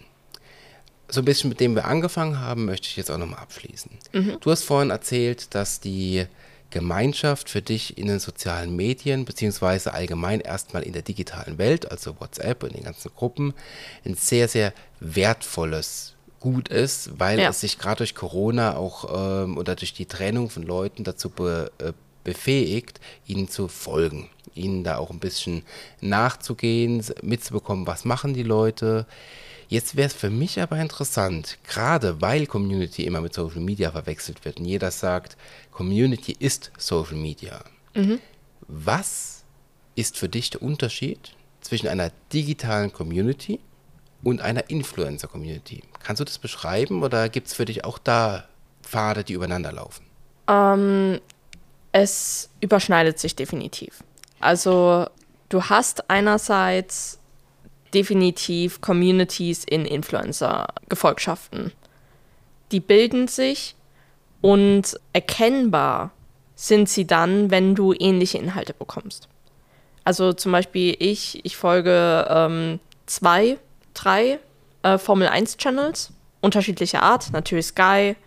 So ein bisschen mit dem wir angefangen haben, möchte ich jetzt auch nochmal abschließen. Mhm. Du hast vorhin erzählt, dass die Gemeinschaft für dich in den sozialen Medien, beziehungsweise allgemein erstmal in der digitalen Welt, also WhatsApp und den ganzen Gruppen, ein sehr, sehr wertvolles Gut ist, weil ja. es sich gerade durch Corona auch ähm, oder durch die Trennung von Leuten dazu be, äh, befähigt, ihnen zu folgen, ihnen da auch ein bisschen nachzugehen, mitzubekommen, was machen die Leute. Jetzt wäre es für mich aber interessant, gerade weil Community immer mit Social Media verwechselt wird und jeder sagt, Community ist Social Media. Mhm. Was ist für dich der Unterschied zwischen einer digitalen Community und einer Influencer-Community? Kannst du das beschreiben oder gibt es für dich auch da Pfade, die übereinander laufen? Ähm, es überschneidet sich definitiv. Also du hast einerseits definitiv Communities in Influencer-Gefolgschaften. Die bilden sich und erkennbar sind sie dann, wenn du ähnliche Inhalte bekommst. Also zum Beispiel ich, ich folge ähm, zwei, drei äh, Formel 1 Channels unterschiedlicher Art, natürlich Sky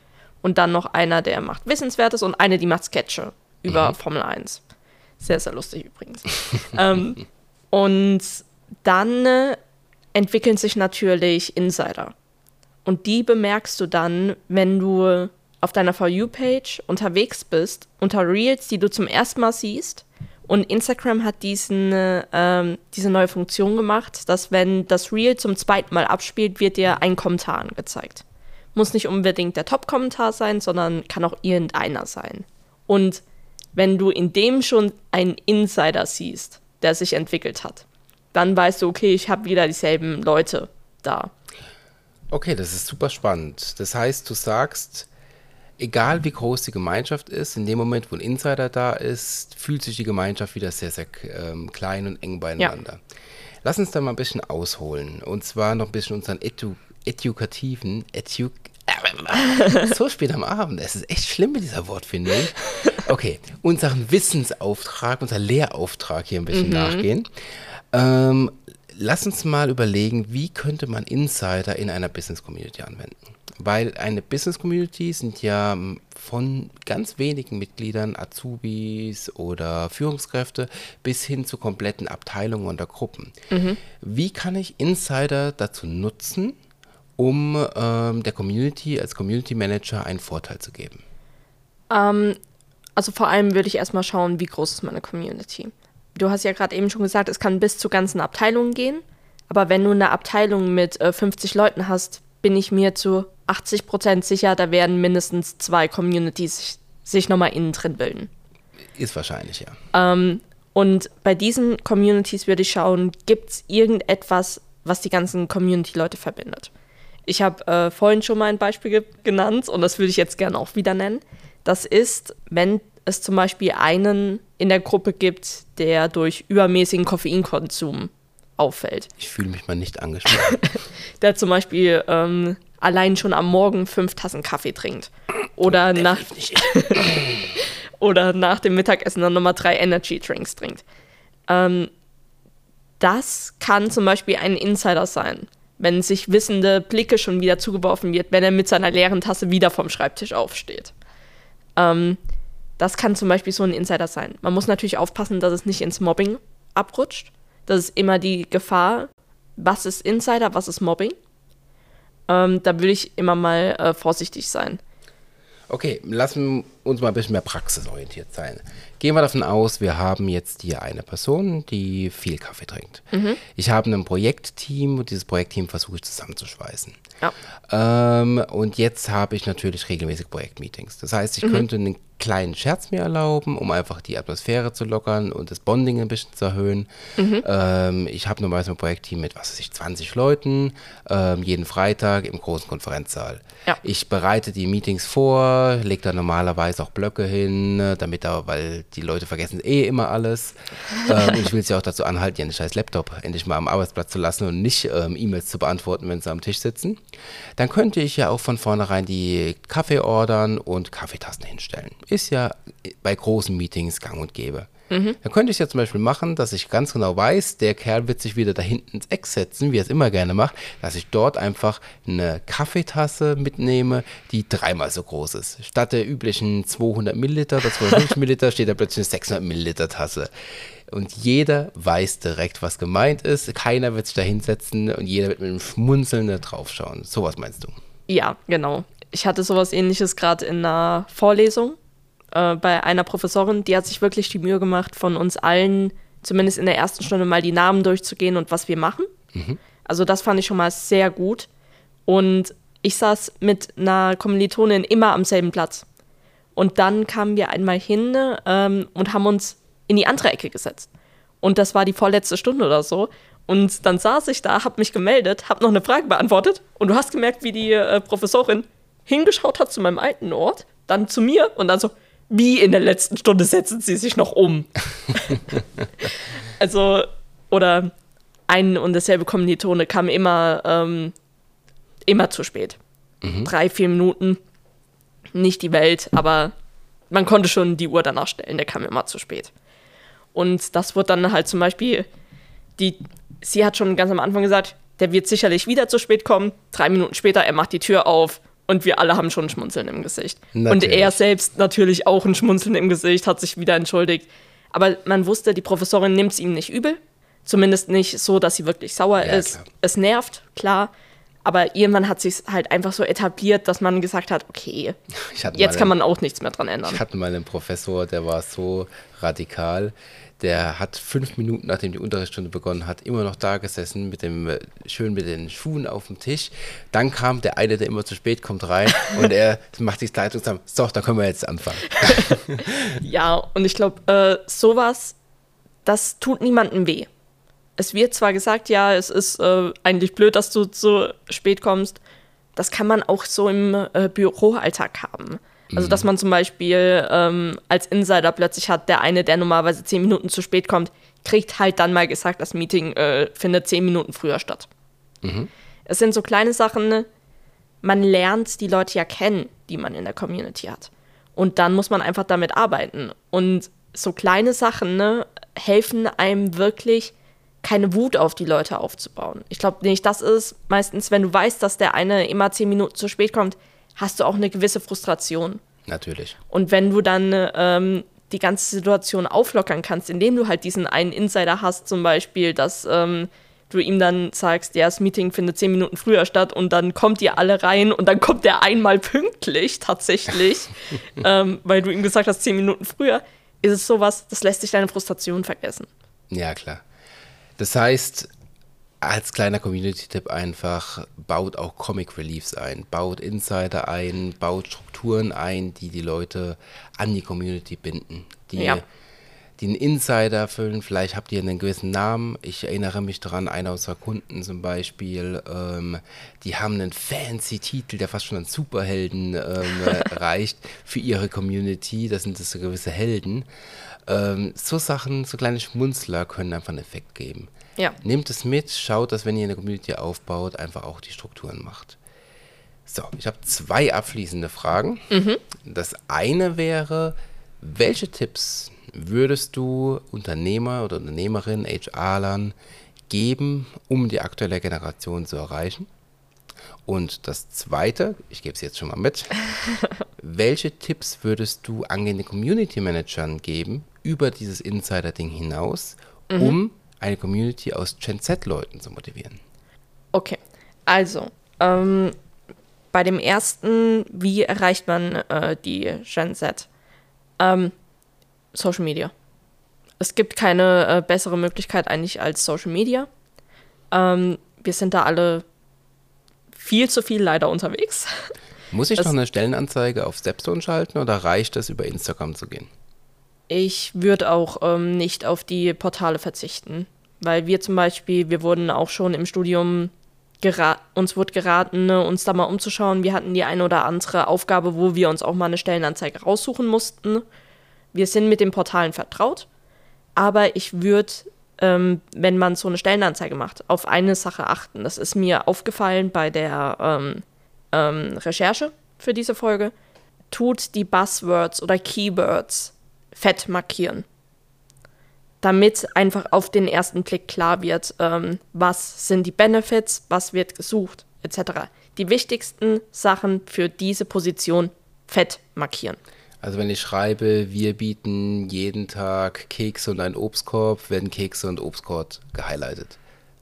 und dann noch einer, der macht Wissenswertes und eine, die macht Sketche über mhm. Formel 1. Sehr, sehr lustig übrigens. *laughs* ähm, und dann äh, entwickeln sich natürlich Insider. Und die bemerkst du dann, wenn du auf deiner For You-Page unterwegs bist, unter Reels, die du zum ersten Mal siehst. Und Instagram hat diesen, ähm, diese neue Funktion gemacht, dass wenn das Reel zum zweiten Mal abspielt, wird dir ein Kommentar angezeigt. Muss nicht unbedingt der Top-Kommentar sein, sondern kann auch irgendeiner sein. Und wenn du in dem schon einen Insider siehst, der sich entwickelt hat, dann weißt du, okay, ich habe wieder dieselben Leute da. Okay, das ist super spannend. Das heißt, du sagst, egal wie groß die Gemeinschaft ist, in dem Moment, wo ein Insider da ist, fühlt sich die Gemeinschaft wieder sehr, sehr ähm, klein und eng beieinander. Ja. Lass uns da mal ein bisschen ausholen. Und zwar noch ein bisschen unseren edu edukativen, edu so spät am Abend. Es ist echt schlimm mit dieser Wortfindung. Okay, unseren Wissensauftrag, unser Lehrauftrag hier ein bisschen mhm. nachgehen. Ähm, lass uns mal überlegen, wie könnte man Insider in einer Business Community anwenden? Weil eine Business Community sind ja von ganz wenigen Mitgliedern, Azubis oder Führungskräfte bis hin zu kompletten Abteilungen oder Gruppen. Mhm. Wie kann ich Insider dazu nutzen, um ähm, der Community als Community Manager einen Vorteil zu geben? Ähm, also vor allem würde ich erstmal schauen, wie groß ist meine Community. Du hast ja gerade eben schon gesagt, es kann bis zu ganzen Abteilungen gehen. Aber wenn du eine Abteilung mit äh, 50 Leuten hast, bin ich mir zu 80 Prozent sicher, da werden mindestens zwei Communities sich, sich nochmal innen drin bilden. Ist wahrscheinlich, ja. Ähm, und bei diesen Communities würde ich schauen, gibt es irgendetwas, was die ganzen Community-Leute verbindet. Ich habe äh, vorhin schon mal ein Beispiel ge genannt und das würde ich jetzt gerne auch wieder nennen. Das ist, wenn es zum Beispiel einen in der Gruppe gibt, der durch übermäßigen Koffeinkonsum auffällt. Ich fühle mich mal nicht angesprochen. *laughs* der zum Beispiel ähm, allein schon am Morgen fünf Tassen Kaffee trinkt. Oder, nach, *laughs* oder nach dem Mittagessen dann nochmal drei Energy Drinks trinkt. Ähm, das kann zum Beispiel ein Insider sein wenn sich wissende Blicke schon wieder zugeworfen wird, wenn er mit seiner leeren Tasse wieder vom Schreibtisch aufsteht. Ähm, das kann zum Beispiel so ein Insider sein. Man muss natürlich aufpassen, dass es nicht ins Mobbing abrutscht. Das ist immer die Gefahr. Was ist Insider, was ist Mobbing? Ähm, da würde ich immer mal äh, vorsichtig sein. Okay, lassen uns mal ein bisschen mehr praxisorientiert sein. Gehen wir davon aus, wir haben jetzt hier eine Person, die viel Kaffee trinkt. Mhm. Ich habe ein Projektteam und dieses Projektteam versuche ich zusammenzuschweißen. Ja. Ähm, und jetzt habe ich natürlich regelmäßig Projektmeetings. Das heißt, ich mhm. könnte einen kleinen Scherz mir erlauben, um einfach die Atmosphäre zu lockern und das Bonding ein bisschen zu erhöhen. Mhm. Ähm, ich habe normalerweise ein Projektteam mit, was weiß ich, 20 Leuten, ähm, jeden Freitag im großen Konferenzsaal. Ja. Ich bereite die Meetings vor, lege da normalerweise auch Blöcke hin, damit da, weil die Leute vergessen eh immer alles. *laughs* ähm, und ich will sie auch dazu anhalten, ihren scheiß Laptop endlich mal am Arbeitsplatz zu lassen und nicht ähm, E-Mails zu beantworten, wenn sie am Tisch sitzen. Dann könnte ich ja auch von vornherein die Kaffee ordern und Kaffeetassen hinstellen. Ist ja bei großen Meetings gang und gäbe. Mhm. Dann könnte ich ja zum Beispiel machen, dass ich ganz genau weiß, der Kerl wird sich wieder da hinten ins Eck setzen, wie er es immer gerne macht, dass ich dort einfach eine Kaffeetasse mitnehme, die dreimal so groß ist. Statt der üblichen 200 Milliliter oder 250 *laughs* Milliliter steht da plötzlich eine 600 Milliliter Tasse. Und jeder weiß direkt, was gemeint ist. Keiner wird sich da hinsetzen und jeder wird mit einem Schmunzeln da draufschauen. So was meinst du? Ja, genau. Ich hatte sowas ähnliches gerade in einer Vorlesung äh, bei einer Professorin, die hat sich wirklich die Mühe gemacht, von uns allen zumindest in der ersten Stunde mal die Namen durchzugehen und was wir machen. Mhm. Also das fand ich schon mal sehr gut. Und ich saß mit einer Kommilitonin immer am selben Platz. Und dann kamen wir einmal hin ähm, und haben uns in die andere Ecke gesetzt. Und das war die vorletzte Stunde oder so. Und dann saß ich da, hab mich gemeldet, hab noch eine Frage beantwortet. Und du hast gemerkt, wie die äh, Professorin hingeschaut hat zu meinem alten Ort, dann zu mir und dann so, wie in der letzten Stunde setzen sie sich noch um. *laughs* also, oder ein und dasselbe Kommilitone kam immer, ähm, immer zu spät. Mhm. Drei, vier Minuten. Nicht die Welt, aber man konnte schon die Uhr danach stellen, der kam immer zu spät. Und das wird dann halt zum Beispiel, die, sie hat schon ganz am Anfang gesagt, der wird sicherlich wieder zu spät kommen. Drei Minuten später, er macht die Tür auf und wir alle haben schon ein Schmunzeln im Gesicht. Natürlich. Und er selbst natürlich auch ein Schmunzeln im Gesicht, hat sich wieder entschuldigt. Aber man wusste, die Professorin nimmt es ihm nicht übel. Zumindest nicht so, dass sie wirklich sauer ja, ist. Klar. Es nervt, klar. Aber irgendwann hat sich halt einfach so etabliert, dass man gesagt hat, okay, *laughs* jetzt kann man auch nichts mehr dran ändern. Ich hatte mal einen Professor, der war so radikal der hat fünf Minuten, nachdem die Unterrichtsstunde begonnen hat, immer noch da gesessen, mit dem, äh, schön mit den Schuhen auf dem Tisch. Dann kam der eine, der immer zu spät kommt, rein *laughs* und er macht sich Leitung zusammen. So, da können wir jetzt anfangen. *laughs* ja, und ich glaube, äh, sowas, das tut niemandem weh. Es wird zwar gesagt, ja, es ist äh, eigentlich blöd, dass du zu spät kommst. Das kann man auch so im äh, Büroalltag haben. Also, dass man zum Beispiel ähm, als Insider plötzlich hat, der eine, der normalerweise zehn Minuten zu spät kommt, kriegt halt dann mal gesagt, das Meeting äh, findet zehn Minuten früher statt. Mhm. Es sind so kleine Sachen, man lernt die Leute ja kennen, die man in der Community hat. Und dann muss man einfach damit arbeiten. Und so kleine Sachen ne, helfen einem wirklich, keine Wut auf die Leute aufzubauen. Ich glaube nicht, das ist meistens, wenn du weißt, dass der eine immer zehn Minuten zu spät kommt, hast du auch eine gewisse Frustration. Natürlich. Und wenn du dann ähm, die ganze Situation auflockern kannst, indem du halt diesen einen Insider hast, zum Beispiel, dass ähm, du ihm dann sagst, ja, das Meeting findet zehn Minuten früher statt und dann kommt ihr alle rein und dann kommt der einmal pünktlich tatsächlich, *laughs* ähm, weil du ihm gesagt hast, zehn Minuten früher, ist es sowas, das lässt sich deine Frustration vergessen. Ja, klar. Das heißt, als kleiner Community-Tipp einfach, baut auch Comic Reliefs ein, baut Insider ein, baut Strukturen ein, die die Leute an die Community binden, die, ja. einen Insider füllen. Vielleicht habt ihr einen gewissen Namen. Ich erinnere mich daran, einer unserer Kunden zum Beispiel, ähm, die haben einen fancy Titel, der fast schon an Superhelden ähm, *laughs* reicht für ihre Community. Das sind das so gewisse Helden. Ähm, so Sachen, so kleine Schmunzler können einfach einen Effekt geben. Ja. Nehmt es mit, schaut, dass wenn ihr eine Community aufbaut, einfach auch die Strukturen macht. So, ich habe zwei abschließende Fragen. Mhm. Das eine wäre, welche Tipps würdest du Unternehmer oder Unternehmerin, HR-Lern geben, um die aktuelle Generation zu erreichen? Und das zweite, ich gebe es jetzt schon mal mit, *laughs* welche Tipps würdest du angehenden Community Managern geben über dieses Insider-Ding hinaus, mhm. um eine Community aus Gen Z-Leuten zu motivieren? Okay, also ähm, bei dem ersten, wie erreicht man äh, die Gen Z? Ähm, Social Media. Es gibt keine äh, bessere Möglichkeit eigentlich als Social Media. Ähm, wir sind da alle viel zu viel leider unterwegs. Muss ich das, noch eine Stellenanzeige auf Stepstone schalten oder reicht es, über Instagram zu gehen? Ich würde auch ähm, nicht auf die Portale verzichten, weil wir zum Beispiel, wir wurden auch schon im Studium uns wurde geraten, ne, uns da mal umzuschauen. Wir hatten die eine oder andere Aufgabe, wo wir uns auch mal eine Stellenanzeige raussuchen mussten. Wir sind mit den Portalen vertraut, aber ich würde, ähm, wenn man so eine Stellenanzeige macht, auf eine Sache achten. Das ist mir aufgefallen bei der ähm, ähm, Recherche für diese Folge. Tut die Buzzwords oder Keywords fett markieren. damit einfach auf den ersten Blick klar wird, ähm, was sind die Benefits, was wird gesucht, etc. Die wichtigsten Sachen für diese Position fett markieren. Also wenn ich schreibe, wir bieten jeden Tag Kekse und einen Obstkorb, werden Kekse und Obstkorb gehighlightet.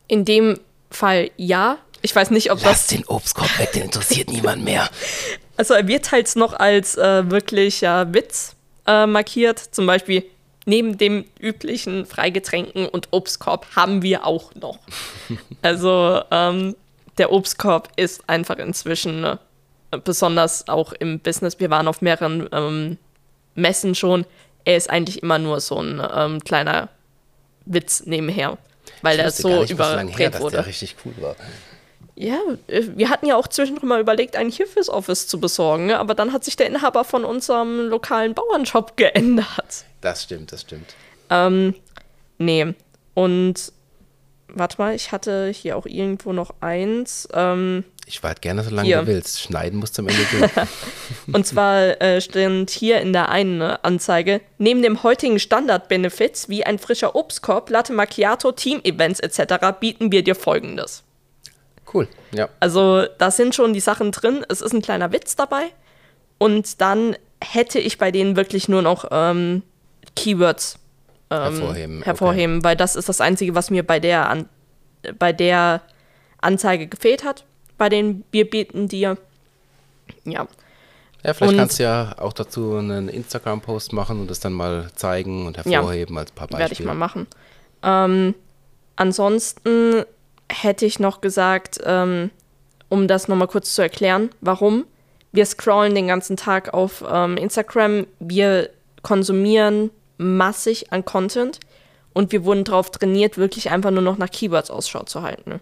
In dem Fall ja. Ich weiß nicht, ob Lass das. den Obstkorb weg, den interessiert niemand mehr. *laughs* Also er wird halt noch als äh, wirklicher Witz äh, markiert. Zum Beispiel neben dem üblichen Freigetränken und Obstkorb haben wir auch noch. *laughs* also ähm, der Obstkorb ist einfach inzwischen, äh, besonders auch im Business, wir waren auf mehreren ähm, Messen schon, er ist eigentlich immer nur so ein ähm, kleiner Witz nebenher, weil er wusste gar so nicht, her, überdreht dass wurde. der richtig cool war. Ja, äh, wir hatten ja auch zwischendrin mal überlegt, einen hier fürs Office zu besorgen, aber dann hat sich der Inhaber von unserem lokalen Bauernshop geändert. Das stimmt, das stimmt. Ähm, nee. Und warte mal, ich hatte hier auch irgendwo noch eins. Ähm, Ich warte gerne, solange Hier. du willst. Schneiden musst du am Ende gehen. *laughs* und zwar äh, stand hier in der einen Anzeige, neben dem heutigen Standard-Benefits wie ein frischer Obstkorb, Latte Macchiato, Team-Events etc. bieten wir dir folgendes. Cool, ja. Also da sind schon die Sachen drin. Es ist ein kleiner Witz dabei. Und dann hätte ich bei denen wirklich nur noch ähm, Keywords ähm, Hervorheben, hervorheben weil das ist das Einzige, was mir bei der, An bei der Anzeige gefehlt hat. Bei den Wir bieten dir. Ja. Ja, vielleicht Und- kannst du ja auch dazu einen Instagram-Post machen und das dann mal zeigen und hervorheben als paar Beispiele. Werde ich mal machen. Ähm, ansonsten hätte ich noch gesagt, ähm, um das nochmal kurz zu erklären, warum. Wir scrollen den ganzen Tag auf ähm, Instagram, wir konsumieren massig an Content und wir wurden darauf trainiert, wirklich einfach nur noch nach Keywords Ausschau zu halten.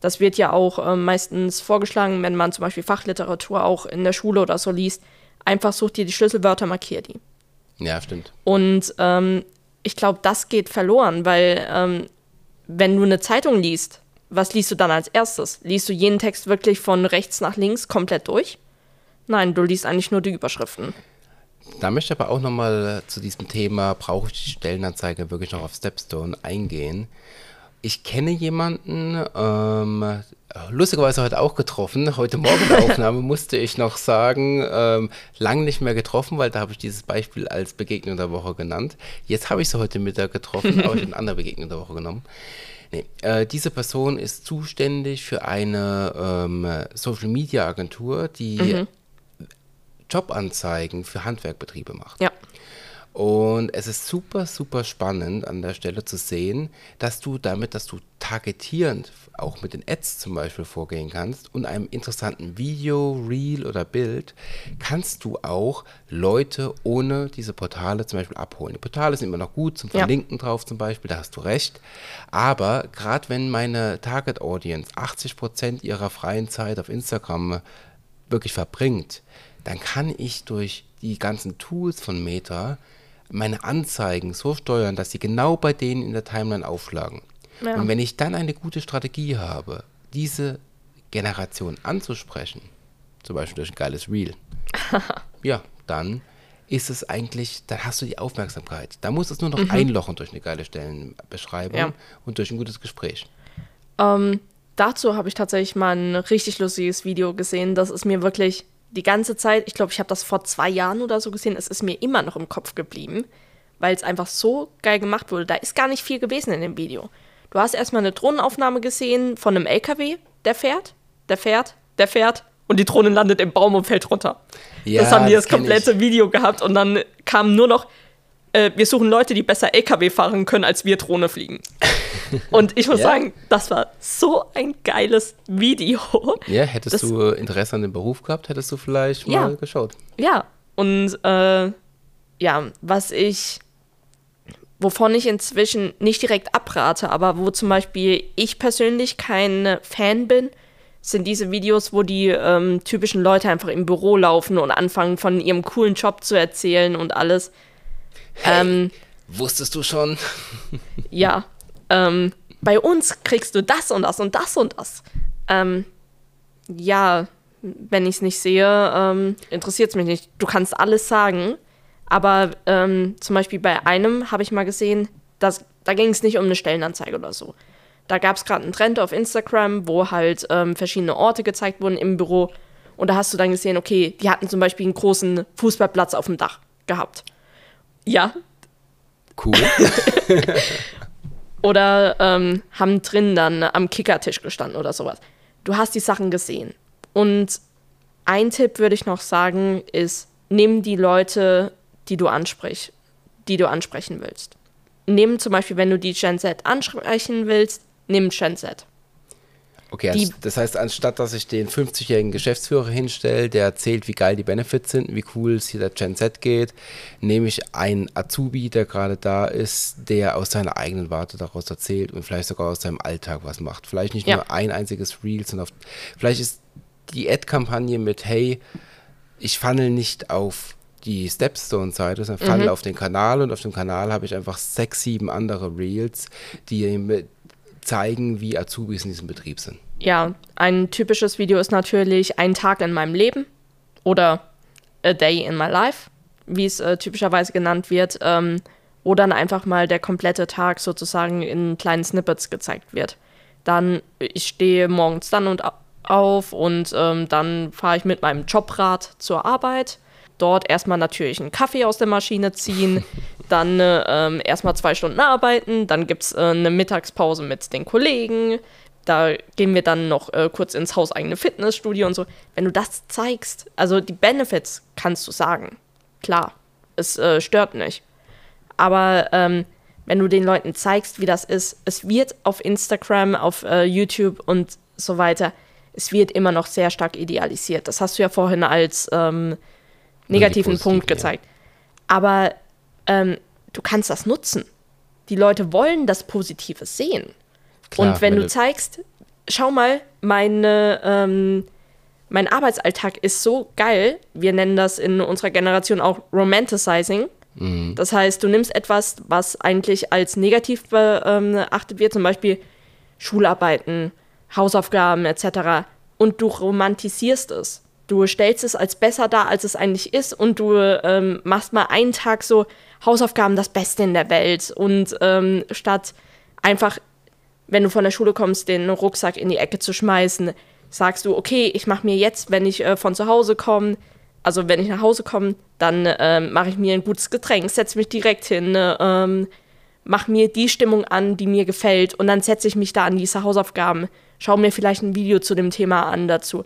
Das wird ja auch ähm, meistens vorgeschlagen, wenn man zum Beispiel Fachliteratur auch in der Schule oder so liest. Einfach such dir die Schlüsselwörter, markier die. Ja, stimmt. Und ähm, ich glaube, das geht verloren, weil ähm, wenn du eine Zeitung liest, was liest du dann als erstes? Liest du jeden Text wirklich von rechts nach links komplett durch? Nein, du liest eigentlich nur die Überschriften. Da möchte ich aber auch nochmal zu diesem Thema, brauche ich die Stellenanzeige wirklich noch auf Stepstone eingehen. Ich kenne jemanden, ähm, lustigerweise heute auch getroffen. Heute Morgen der *laughs* Aufnahme musste ich noch sagen, ähm, lang nicht mehr getroffen, weil da habe ich dieses Beispiel als Begegnung der Woche genannt. Jetzt habe ich sie heute Mittag getroffen, aber ich habe eine andere Begegnung der Woche genommen. Nee, äh, diese Person ist zuständig für eine ähm, Social Media Agentur, die Jobanzeigen für Handwerkbetriebe macht. Ja. Und es ist super, super spannend an der Stelle zu sehen, dass du damit, dass du targetierend auch mit den Ads zum Beispiel vorgehen kannst und einem interessanten Video, Reel oder Bild, kannst du auch Leute ohne diese Portale zum Beispiel abholen. Die Portale sind immer noch gut zum Ja. Verlinken drauf zum Beispiel, da hast du recht. Aber gerade wenn meine Target Audience 80% ihrer freien Zeit auf Instagram wirklich verbringt, dann kann ich durch die ganzen Tools von Meta meine Anzeigen so steuern, dass sie genau bei denen in der Timeline aufschlagen. Ja. Und wenn ich dann eine gute Strategie habe, diese Generation anzusprechen, zum Beispiel durch ein geiles Reel, *laughs* ja, dann ist es eigentlich, dann hast du die Aufmerksamkeit. Da muss es nur noch einlochen durch eine geile Stellenbeschreibung Ja. und durch ein gutes Gespräch. Ähm, dazu habe ich tatsächlich mal ein richtig lustiges Video gesehen. Das ist mir wirklich die ganze Zeit, ich glaube, ich habe das vor zwei Jahren oder so gesehen, es ist mir immer noch im Kopf geblieben, weil es einfach so geil gemacht wurde. Da ist gar nicht viel gewesen in dem Video. Du hast erstmal eine Drohnenaufnahme gesehen von einem LKW, der fährt, der fährt, der fährt und die Drohne landet im Baum und fällt runter. Ja, das haben die das komplette Video gehabt und dann kam nur noch, äh, wir suchen Leute, die besser LKW fahren können, als wir Drohne fliegen. *laughs* Und ich muss Ja. sagen, das war so ein geiles Video. Ja, hättest Das- du Interesse an dem Beruf gehabt, hättest du vielleicht Ja. mal geschaut. Ja, und äh, ja, was ich, wovon ich inzwischen nicht direkt abrate, aber wo zum Beispiel ich persönlich kein Fan bin, sind diese Videos, wo die ähm, typischen Leute einfach im Büro laufen und anfangen von ihrem coolen Job zu erzählen und alles. Ähm, Wusstest du schon? ja, ähm, bei uns kriegst du das und das und das und das. Ähm, ja, wenn ich es nicht sehe, ähm, interessiert es mich nicht. Du kannst alles sagen, aber ähm, zum Beispiel bei einem habe ich mal gesehen, das, da ging es nicht um eine Stellenanzeige oder so. Da gab es gerade einen Trend auf Instagram, wo halt ähm, verschiedene Orte gezeigt wurden im Büro. Und da hast du dann gesehen, okay, die hatten zum Beispiel einen großen Fußballplatz auf dem Dach gehabt. Ja. Cool. *laughs* oder ähm, haben drin dann am Kickertisch gestanden oder sowas. Du hast die Sachen gesehen. Und ein Tipp würde ich noch sagen, ist, nimm die Leute, die du ansprichst, die du ansprechen willst. Nimm zum Beispiel, wenn du die Gen Z ansprechen willst, nimm Gen Z. Okay, die, das heißt, anstatt dass ich den 50-jährigen Geschäftsführer hinstelle, der erzählt, wie geil die Benefits sind, wie cool es hier der Gen Z geht, nehme ich einen Azubi, der gerade da ist, der aus seiner eigenen Warte daraus erzählt und vielleicht sogar aus seinem Alltag was macht. Vielleicht nicht ja. nur ein einziges Reel, sondern auf, vielleicht ist die Ad-Kampagne mit, hey, ich funnel nicht auf die Stepstone-Seite, sondern funnel mhm. auf den Kanal und auf dem Kanal habe ich einfach sechs, sieben andere Reels, die zeigen, wie Azubis in diesem Betrieb sind. Ja, ein typisches Video ist natürlich ein Tag in meinem Leben oder A Day in My Life, wie es äh, typischerweise genannt wird, ähm, wo dann einfach mal der komplette Tag sozusagen in kleinen Snippets gezeigt wird. Dann, ich stehe morgens dann und auf und ähm, dann fahre ich mit meinem Jobrad zur Arbeit. Dort erstmal natürlich einen Kaffee aus der Maschine ziehen, *laughs* dann äh, erstmal zwei Stunden arbeiten, dann gibt es äh, eine Mittagspause mit den Kollegen, da gehen wir dann noch äh, kurz ins hauseigene Fitnessstudio und so. Wenn du das zeigst, also die Benefits kannst du sagen, klar, es äh, stört nicht. Aber ähm, wenn du den Leuten zeigst, wie das ist, es wird auf Instagram, auf äh, YouTube und so weiter, es wird immer noch sehr stark idealisiert. Das hast du ja vorhin als ähm, negativen Punkt gezeigt. Ja. Aber ähm, du kannst das nutzen. Die Leute wollen das Positive sehen. Klar, und wenn, wenn du zeigst, schau mal, meine, ähm, mein Arbeitsalltag ist so geil, wir nennen das in unserer Generation auch Romanticizing. Mhm. Das heißt, du nimmst etwas, was eigentlich als negativ beachtet wird, zum Beispiel Schularbeiten, Hausaufgaben etc. Und du romantisierst es. Du stellst es als besser dar, als es eigentlich ist und du ähm, machst mal einen Tag so Hausaufgaben das Beste in der Welt und ähm, statt einfach, wenn du von der Schule kommst, den Rucksack in die Ecke zu schmeißen, sagst du, okay, ich mache mir jetzt, wenn ich äh, von zu Hause komme, also wenn ich nach Hause komme, dann ähm, mache ich mir ein gutes Getränk, setze mich direkt hin, ähm, mache mir die Stimmung an, die mir gefällt und dann setze ich mich da an diese Hausaufgaben schau mir vielleicht ein Video zu dem Thema an dazu.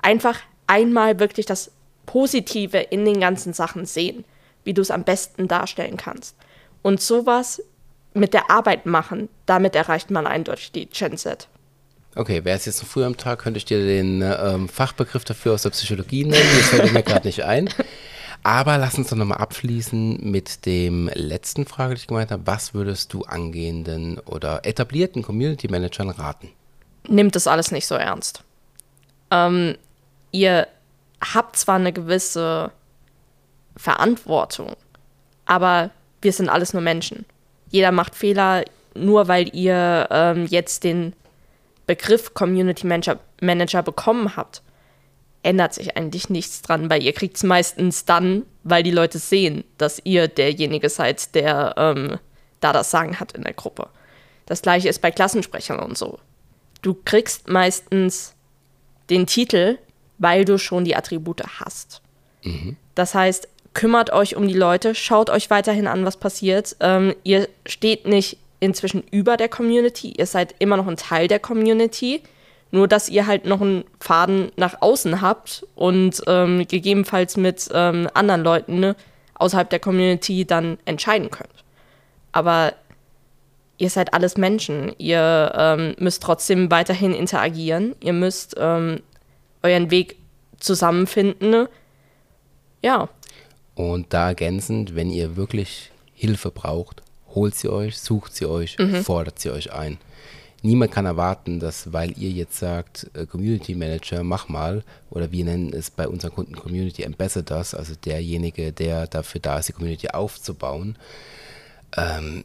Einfach einmal wirklich das Positive in den ganzen Sachen sehen, wie du es am besten darstellen kannst. Und sowas mit der Arbeit machen, damit erreicht man eindeutig die Gen Z. Okay, wäre es jetzt noch früh am Tag, könnte ich dir den ähm, Fachbegriff dafür aus der Psychologie nennen. Das fällt mir gerade nicht ein. Aber lass uns doch nochmal abschließen mit dem letzten Frage, die ich gemeint habe. Was würdest du angehenden oder etablierten Community Managern raten? nimmt das alles nicht so ernst. Ähm, ihr habt zwar eine gewisse Verantwortung, aber wir sind alles nur Menschen. Jeder macht Fehler, nur weil ihr ähm, jetzt den Begriff Community Manager, Manager bekommen habt, ändert sich eigentlich nichts dran, weil ihr kriegt es meistens dann, weil die Leute sehen, dass ihr derjenige seid, der ähm, da das Sagen hat in der Gruppe. Das gleiche ist bei Klassensprechern und so du kriegst meistens den Titel, weil du schon die Attribute hast. Mhm. Das heißt, kümmert euch um die Leute, schaut euch weiterhin an, was passiert. Ähm, ihr steht nicht inzwischen über der Community, ihr seid immer noch ein Teil der Community, nur dass ihr halt noch einen Faden nach außen habt und ähm, gegebenenfalls mit ähm, anderen Leuten ne, außerhalb der Community dann entscheiden könnt. Aber ihr seid alles Menschen. Ihr ähm, müsst trotzdem weiterhin interagieren. Ihr müsst ähm, euren Weg zusammenfinden. Ja. Und da ergänzend, wenn ihr wirklich Hilfe braucht, holt sie euch, sucht sie euch, mhm. fordert sie euch ein. Niemand kann erwarten, dass, weil ihr jetzt sagt, äh, Community Manager, mach mal, oder wir nennen es bei unseren Kunden Community Ambassadors, also derjenige, der dafür da ist, die Community aufzubauen, ähm,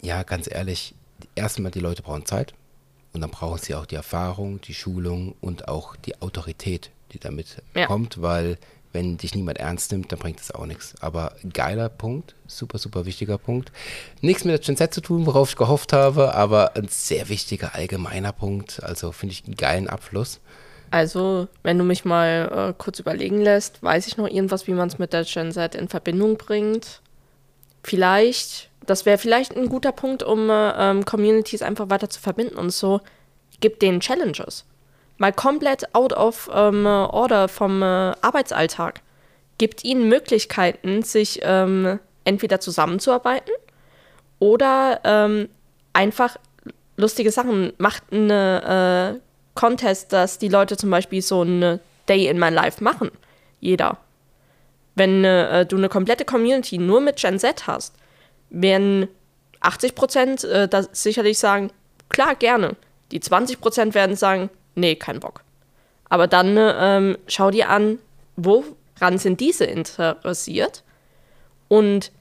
ja, ganz ehrlich, erstmal die Leute brauchen Zeit und dann brauchen sie auch die Erfahrung, die Schulung und auch die Autorität, die damit ja. kommt, weil wenn dich niemand ernst nimmt, dann bringt es auch nichts. Aber geiler Punkt, super, super wichtiger Punkt. Nichts mit der Gen Z zu tun, worauf ich gehofft habe, aber ein sehr wichtiger allgemeiner Punkt. Also finde ich einen geilen Abschluss. Also, wenn du mich mal äh, kurz überlegen lässt, weiß ich noch irgendwas, wie man es mit der Gen Z in Verbindung bringt. Vielleicht, das wäre vielleicht ein guter Punkt, um äh, ähm, Communities einfach weiter zu verbinden und so. Gib denen Challenges mal komplett out of ähm, order vom äh, Arbeitsalltag. Gibt ihnen Möglichkeiten, sich ähm, entweder zusammenzuarbeiten oder ähm, einfach lustige Sachen. Macht eine äh, Contest, dass die Leute zum Beispiel so eine Day in my Life machen. Jeder. Wenn äh, du eine komplette Community nur mit Gen Z hast, werden 80 Prozent äh, sicherlich sagen, klar, gerne. Die 20 Prozent werden sagen, nee, kein Bock. Aber dann ähm, schau dir an, woran sind diese interessiert und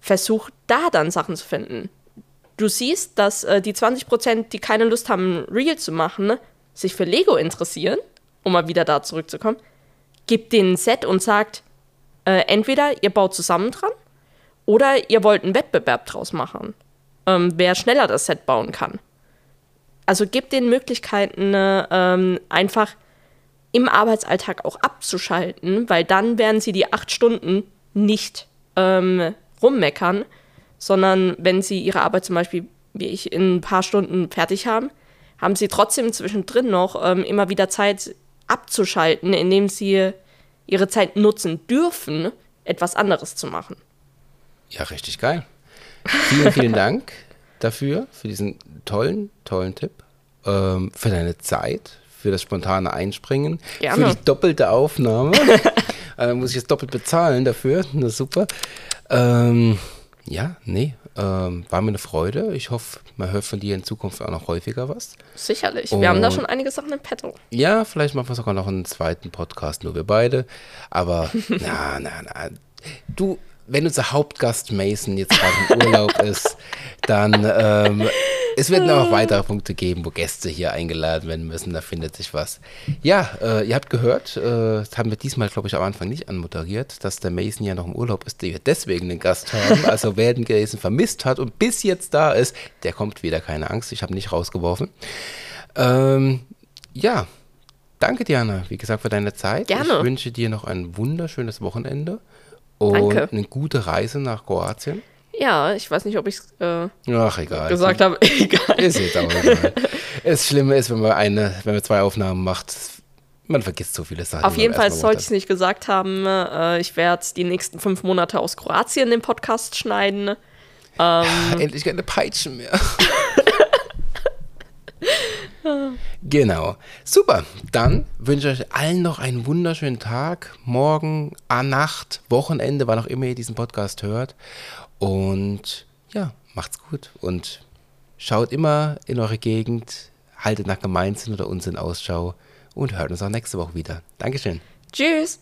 versuch da dann Sachen zu finden. Du siehst, dass äh, die 20%, die keine Lust haben, Real zu machen, sich für Lego interessieren, um mal wieder da zurückzukommen. Gib denen ein Set und sagt, äh, entweder ihr baut zusammen dran oder ihr wollt einen Wettbewerb draus machen, ähm, wer schneller das Set bauen kann. Also gib den Möglichkeiten, ähm, einfach im Arbeitsalltag auch abzuschalten, weil dann werden sie die acht Stunden nicht ähm, rummeckern, sondern wenn sie ihre Arbeit zum Beispiel, wie ich, in ein paar Stunden fertig haben, haben sie trotzdem zwischendrin noch ähm, immer wieder Zeit abzuschalten, indem sie ihre Zeit nutzen dürfen, etwas anderes zu machen. Ja, richtig geil. Vielen, vielen Dank *laughs* dafür, für diesen tollen, tollen Tipp, ähm, für deine Zeit, für das spontane Einspringen, Gerne. für die doppelte Aufnahme. *laughs* äh, muss ich jetzt doppelt bezahlen dafür, na super. Ähm, ja, nee, ähm, war mir eine Freude. Ich hoffe, man hört von dir in Zukunft auch noch häufiger was. Sicherlich. Und wir haben da schon einige Sachen im Petto. Ja, vielleicht machen wir sogar noch einen zweiten Podcast, nur wir beide. Aber *laughs* na, na, na. Du, wenn unser Hauptgast Mason jetzt gerade im Urlaub *laughs* ist, dann ähm, es wird noch weitere Punkte geben, wo Gäste hier eingeladen werden müssen. Da findet sich was. Ja, äh, ihr habt gehört, äh, das haben wir diesmal, glaube ich, am Anfang nicht anmoderiert, dass der Mason ja noch im Urlaub ist, der wir deswegen den Gast haben. *laughs* Also wer den Jason vermisst hat und bis jetzt da ist, der kommt wieder, keine Angst. Ich habe nicht rausgeworfen. Ähm, ja, danke Diana, wie gesagt, für deine Zeit. Gerne. Ich wünsche dir noch ein wunderschönes Wochenende und Danke. eine gute Reise nach Kroatien. Ja, ich weiß nicht, ob ich es äh, Ach, egal. gesagt habe. *laughs* egal. Ist jetzt aber egal. das Schlimme ist, wenn man eine, wenn man zwei Aufnahmen macht, man vergisst so viele Sachen. Auf jeden Fall sollte ich es nicht gesagt haben. Äh, ich werde die nächsten fünf Monate aus Kroatien den Podcast schneiden. Ähm, ja, endlich keine Peitschen mehr. *laughs* genau. Super. Dann wünsche ich euch allen noch einen wunderschönen Tag, morgen, Nacht, Wochenende, wann auch immer ihr diesen Podcast hört. Und ja, macht's gut und schaut immer in eure Gegend, haltet nach Gemeinsinn oder Unsinn Ausschau und hört uns auch nächste Woche wieder. Dankeschön. Tschüss.